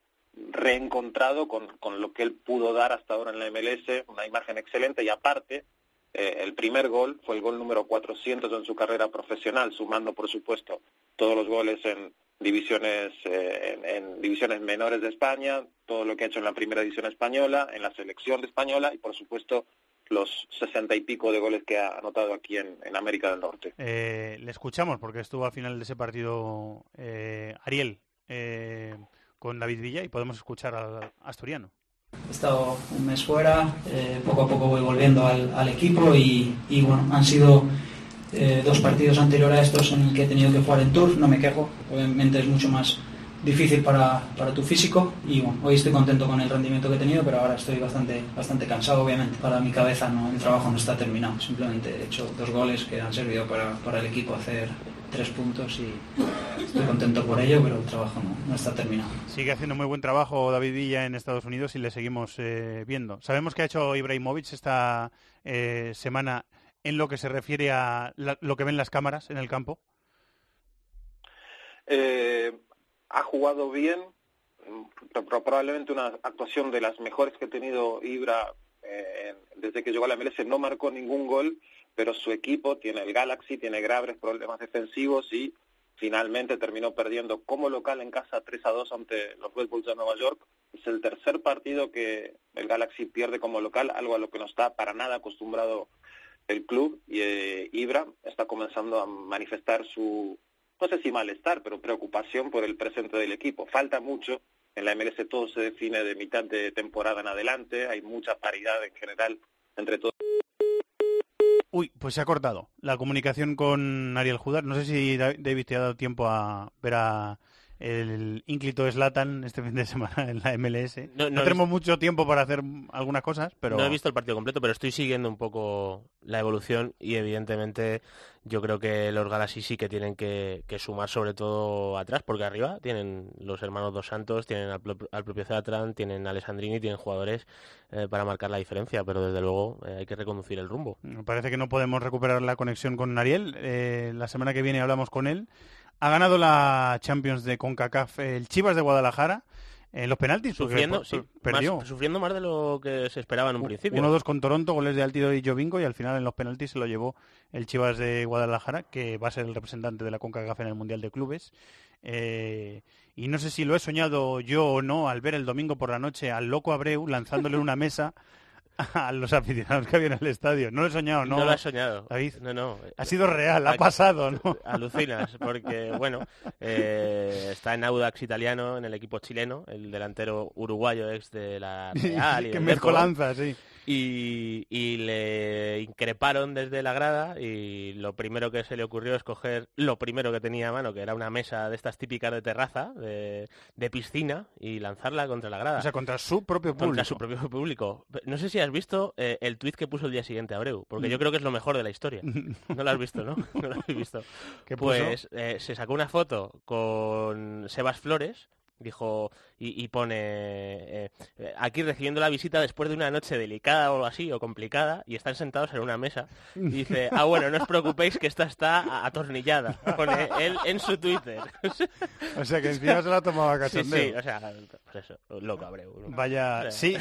reencontrado con, con lo que él pudo dar hasta ahora en la MLS, una imagen excelente y aparte eh, el primer gol fue el gol número 400 en su carrera profesional, sumando por supuesto todos los goles en divisiones eh, en, en divisiones menores de España, todo lo que ha hecho en la primera división española, en la selección de española y por supuesto los sesenta y pico de goles que ha anotado aquí en, en América del Norte. Eh, le escuchamos porque estuvo al final de ese partido eh, Ariel eh, con David Villa y podemos escuchar al asturiano. He estado un mes fuera, eh, poco a poco voy volviendo al, al equipo y, y, bueno, han sido eh, dos partidos anteriores a estos en el que he tenido que jugar en Tour, no me quejo, obviamente es mucho más difícil para, para tu físico y bueno, hoy estoy contento con el rendimiento que he tenido, pero ahora estoy bastante, bastante cansado, obviamente. Para mi cabeza no, el trabajo no está terminado, simplemente he hecho dos goles que han servido para, para el equipo hacer tres puntos y estoy contento por ello, pero el trabajo no, no está terminado. Sigue haciendo muy buen trabajo David Villa en Estados Unidos y le seguimos eh, viendo. Sabemos que ha hecho Ibrahimovic esta eh, semana en lo que se refiere a la- lo que ven las cámaras en el campo. Eh, ha jugado bien, pro- probablemente una actuación de las mejores que ha tenido Ibra eh, desde que llegó a la MLS. No marcó ningún gol, pero su equipo tiene el Galaxy, tiene graves problemas defensivos y finalmente terminó perdiendo como local en casa 3 a 2 ante los Red Bulls de Nueva York. Es el tercer partido que el Galaxy pierde como local, algo a lo que no está para nada acostumbrado el club y eh, Ibra está comenzando a manifestar su, no sé si malestar, pero preocupación por el presente del equipo. Falta mucho, en la MLS todo se define de mitad de temporada en adelante, hay mucha paridad en general entre todos. Uy, pues se ha cortado la comunicación con Ariel Judar. No sé si Da- David te ha dado tiempo a ver a el ínclito Slatan este fin de semana en la MLS. No- No, no he tenemos mucho tiempo para hacer algunas cosas, pero No he visto el partido completo, pero estoy siguiendo un poco la evolución y evidentemente yo creo que los Galaxy sí que tienen que, que sumar sobre todo atrás, porque arriba tienen los hermanos Dos Santos, tienen al, pro- al propio Zatran, tienen a Alessandrini, tienen jugadores eh, para marcar la diferencia, pero desde luego eh, hay que reconducir el rumbo. Parece que no podemos recuperar la conexión con Ariel. Eh, la semana que viene hablamos con él. Ha ganado la Champions de CONCACAF el Chivas de Guadalajara en los penaltis. Sufriendo, sí, perdió. más- sufriendo más de lo que se esperaba en un principio. 1-2 con Toronto, goles de Altido y Jovinko y al final en los penaltis se lo llevó el Chivas de Guadalajara, que va a ser el representante de la CONCACAF en el Mundial de Clubes. Eh, y no sé si lo he soñado yo o no al ver el domingo por la noche al loco Abreu lanzándole una mesa a los aficionados que había en el estadio. No lo he soñado, ¿no? No lo has soñado. David. No, no. Ha sido real, ha pasado, ¿no? Alucinas, porque, bueno, eh, está en Audax italiano, en el equipo chileno, el delantero uruguayo ex de la Real. y Qué mezcolanza, sí. Y, y le increparon desde la grada y lo primero que se le ocurrió es coger lo primero que tenía a mano, que era una mesa de estas típicas de terraza, de, de piscina, y lanzarla contra la grada. O sea, contra su propio público. Contra su propio público. No sé si has visto eh, el tuit que puso el día siguiente Abreu, porque yo Mm. creo que es lo mejor de la historia. No lo has visto, ¿no? No lo has visto. ¿Qué puso? pues eh, se sacó una foto con Sebas Flores, dijo, y, y pone eh, eh, aquí recibiendo la visita después de una noche delicada o algo así, o complicada, y están sentados en una mesa. Y dice, ah, bueno, no os preocupéis que esta está atornillada. Pone él en su Twitter. O sea, que encima se la ha tomado a Sí, cachondeo. sí, o sea, pues eso, loco Abreu. ¿no? Vaya, O sea, sí.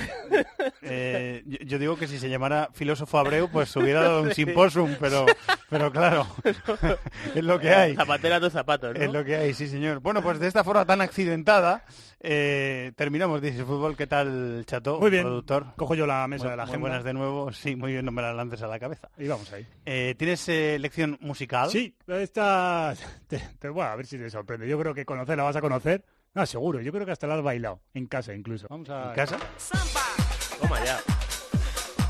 Eh, yo, digo que si se llamara filósofo Abreu, pues hubiera dado un simposum, pero, pero claro, es lo que hay. Zapatera tus zapatos, ¿no? Es lo que hay, sí, señor. Bueno, pues de esta forma tan accidentada, eh, terminamos Dices Fútbol. ¿Qué tal, Chato? Muy bien. Productor. Cojo yo la mesa Muy- de la agenda. buenas de nuevo. Sí, muy bien, no me la lances a la cabeza. Y vamos ahí. Eh, ¿Tienes eh, lección musical? Sí, esta... Te, te- bueno, a ver si te sorprende. Yo creo que conocer la vas a conocer. No, seguro. Yo creo que hasta la has bailado. En casa incluso. Vamos a... ¿En casa? Toma ya.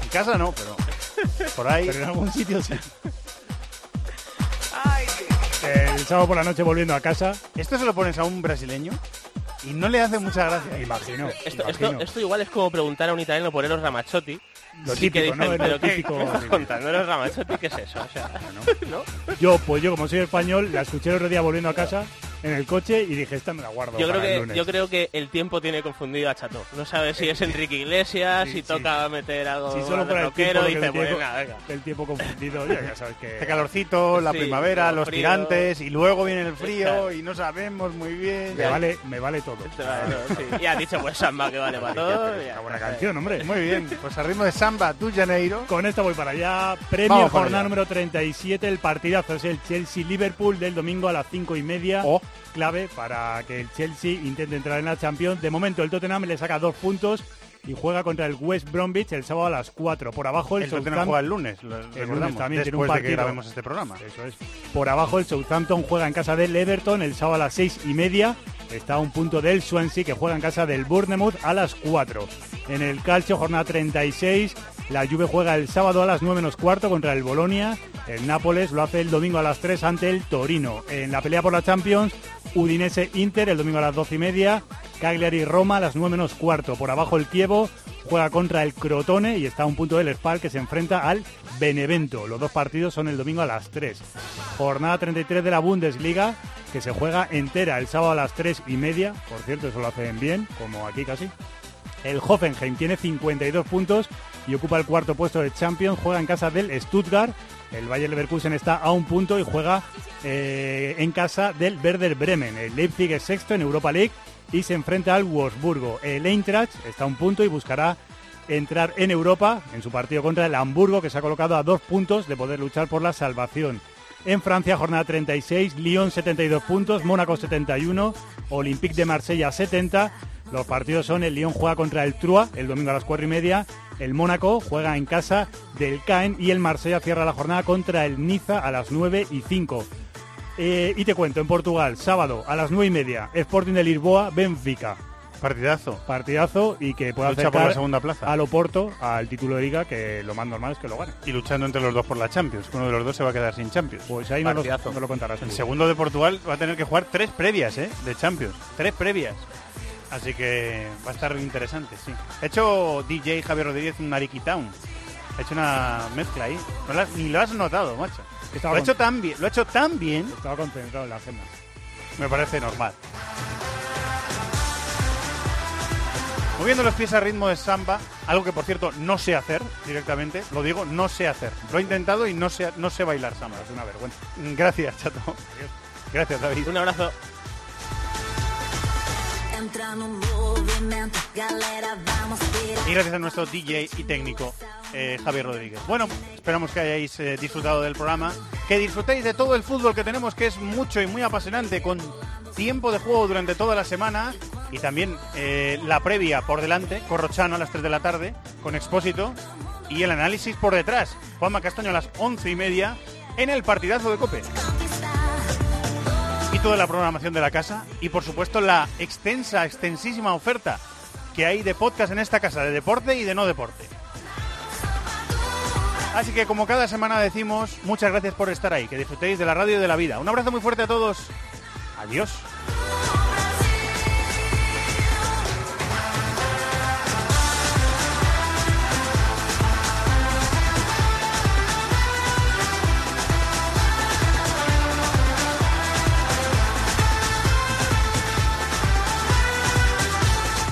En casa no, pero por ahí. Pero en algún sitio sí. El sábado por la noche volviendo a casa. Esto se lo pones a un brasileño y no le hace mucha gracia. Imagino. Esto, esto, esto igual es como preguntar a un italiano por Eros Ramazzotti. Lo Sí que típico, ¿no? dicen, pero ¿qué, típico. qué estás contando? Eros Ramazzotti, ¿qué es eso? O sea, ¿no? Yo, pues yo como soy español, la escuché el otro día volviendo a casa en el coche y dije, esta me la guardo Yo creo, el que, lunes. yo creo que el tiempo tiene confundido a Chato. No sabe si es Enrique Iglesias, si toca meter algo Si solo por el tiempo, dice, el venga, venga. el tiempo confundido, ya, ya sabes que... Hace calorcito, la Sí, primavera, lo los frío. tirantes y luego viene el frío Claro. y no sabemos muy bien. Me vale, me vale todo. Sí. Y has dicho, pues samba, que vale para todo. Una buena canción, hombre. Muy bien, pues al ritmo de samba, tú, Janeiro. Con esta voy para allá. Premier Vamos jornada número 37. El partidazo es el Chelsea-Liverpool del domingo a las 5 y media. Oh. Clave para que el Chelsea intente entrar en la Champions. De momento el Tottenham le saca dos puntos y juega contra el West Bromwich el sábado a las 4. Por abajo el, El Southampton- juega el lunes, lo El lunes también tiene un después de que partido. grabemos este programa. Eso es. Por abajo el Southampton juega en casa del Everton el sábado a las seis y media. Está a un punto del Swansea que juega en casa del Bournemouth a las 4. En el calcio, jornada 36, la Juve juega el sábado a las 9 menos cuarto contra el Bolonia. El Nápoles lo hace el domingo a las 3 ante el Torino. En la pelea por la Champions, Udinese Inter el domingo a las 12 y media. Cagliari-Roma a las 9 menos cuarto. Por abajo el Kievo juega contra el Crotone y está a un punto del Spal que se enfrenta al Benevento. Los dos partidos son el domingo a las 3. Jornada 33 de la Bundesliga que se juega entera el sábado a las 3 y media. Por cierto, eso lo hacen bien, como aquí casi. El Hoffenheim tiene 52 puntos y ocupa el cuarto puesto de Champions. Juega en casa del Stuttgart. El Bayer Leverkusen está a un punto y juega eh, en casa del Werder Bremen. El Leipzig es sexto en Europa League y se enfrenta al Wolfsburgo. El Eintracht está a un punto y buscará entrar en Europa en su partido contra el Hamburgo, que se ha colocado a dos puntos de poder luchar por la salvación. En Francia, jornada 36, Lyon 72 puntos, Mónaco 71, Olympique de Marsella 70. Los partidos son el Lyon juega contra el Trua el domingo a las 4 y media, el Mónaco juega en casa del Caen y el Marsella cierra la jornada contra el Niza a las 9 y 5. Eh, y te cuento, en Portugal, sábado a las 9 y media, Sporting de Lisboa, Benfica. Partidazo. Partidazo y que pueda Lucha acercar por la segunda plaza. al Oporto al título de liga, que lo más normal es que lo gane. Y luchando entre los dos por la Champions. Uno de los dos se va a quedar sin Champions. Pues ahí no lo, no lo contarás. El tú. segundo de Portugal va a tener que jugar tres previas, ¿eh? De Champions. Tres previas. Así que va a estar interesante, sí. Ha hecho DJ Javier Rodríguez un Ariki Town. Ha hecho una mezcla ahí. No la- ni lo has notado, macho. Estaba Lo ha hecho tan bien. Lo ha hecho tan bien. Estaba concentrado en la agenda. Me parece normal. Moviendo los pies a ritmo de samba, algo que por cierto no sé hacer directamente, lo digo, no sé hacer. Lo he intentado y no sé, no sé bailar samba, es una vergüenza. Gracias, chato. Gracias, David. Un abrazo. Y gracias a nuestro DJ y técnico, eh, Javier Rodríguez. Bueno, esperamos que hayáis eh, disfrutado del programa, que disfrutéis de todo el fútbol que tenemos, que es mucho y muy apasionante, con tiempo de juego durante toda la semana y también eh, la previa por delante, Corrochano a las 3 de la tarde, con Expósito, y el análisis por detrás, Juanma Castaño a las 11 y media, en el partidazo de Cope. Toda la programación de la casa, y por supuesto la extensa, extensísima oferta que hay de podcast en esta casa, de deporte y de no deporte. Así que como cada semana decimos, muchas gracias por estar ahí, que disfrutéis de la radio de la vida. Un abrazo muy fuerte a todos. Adiós.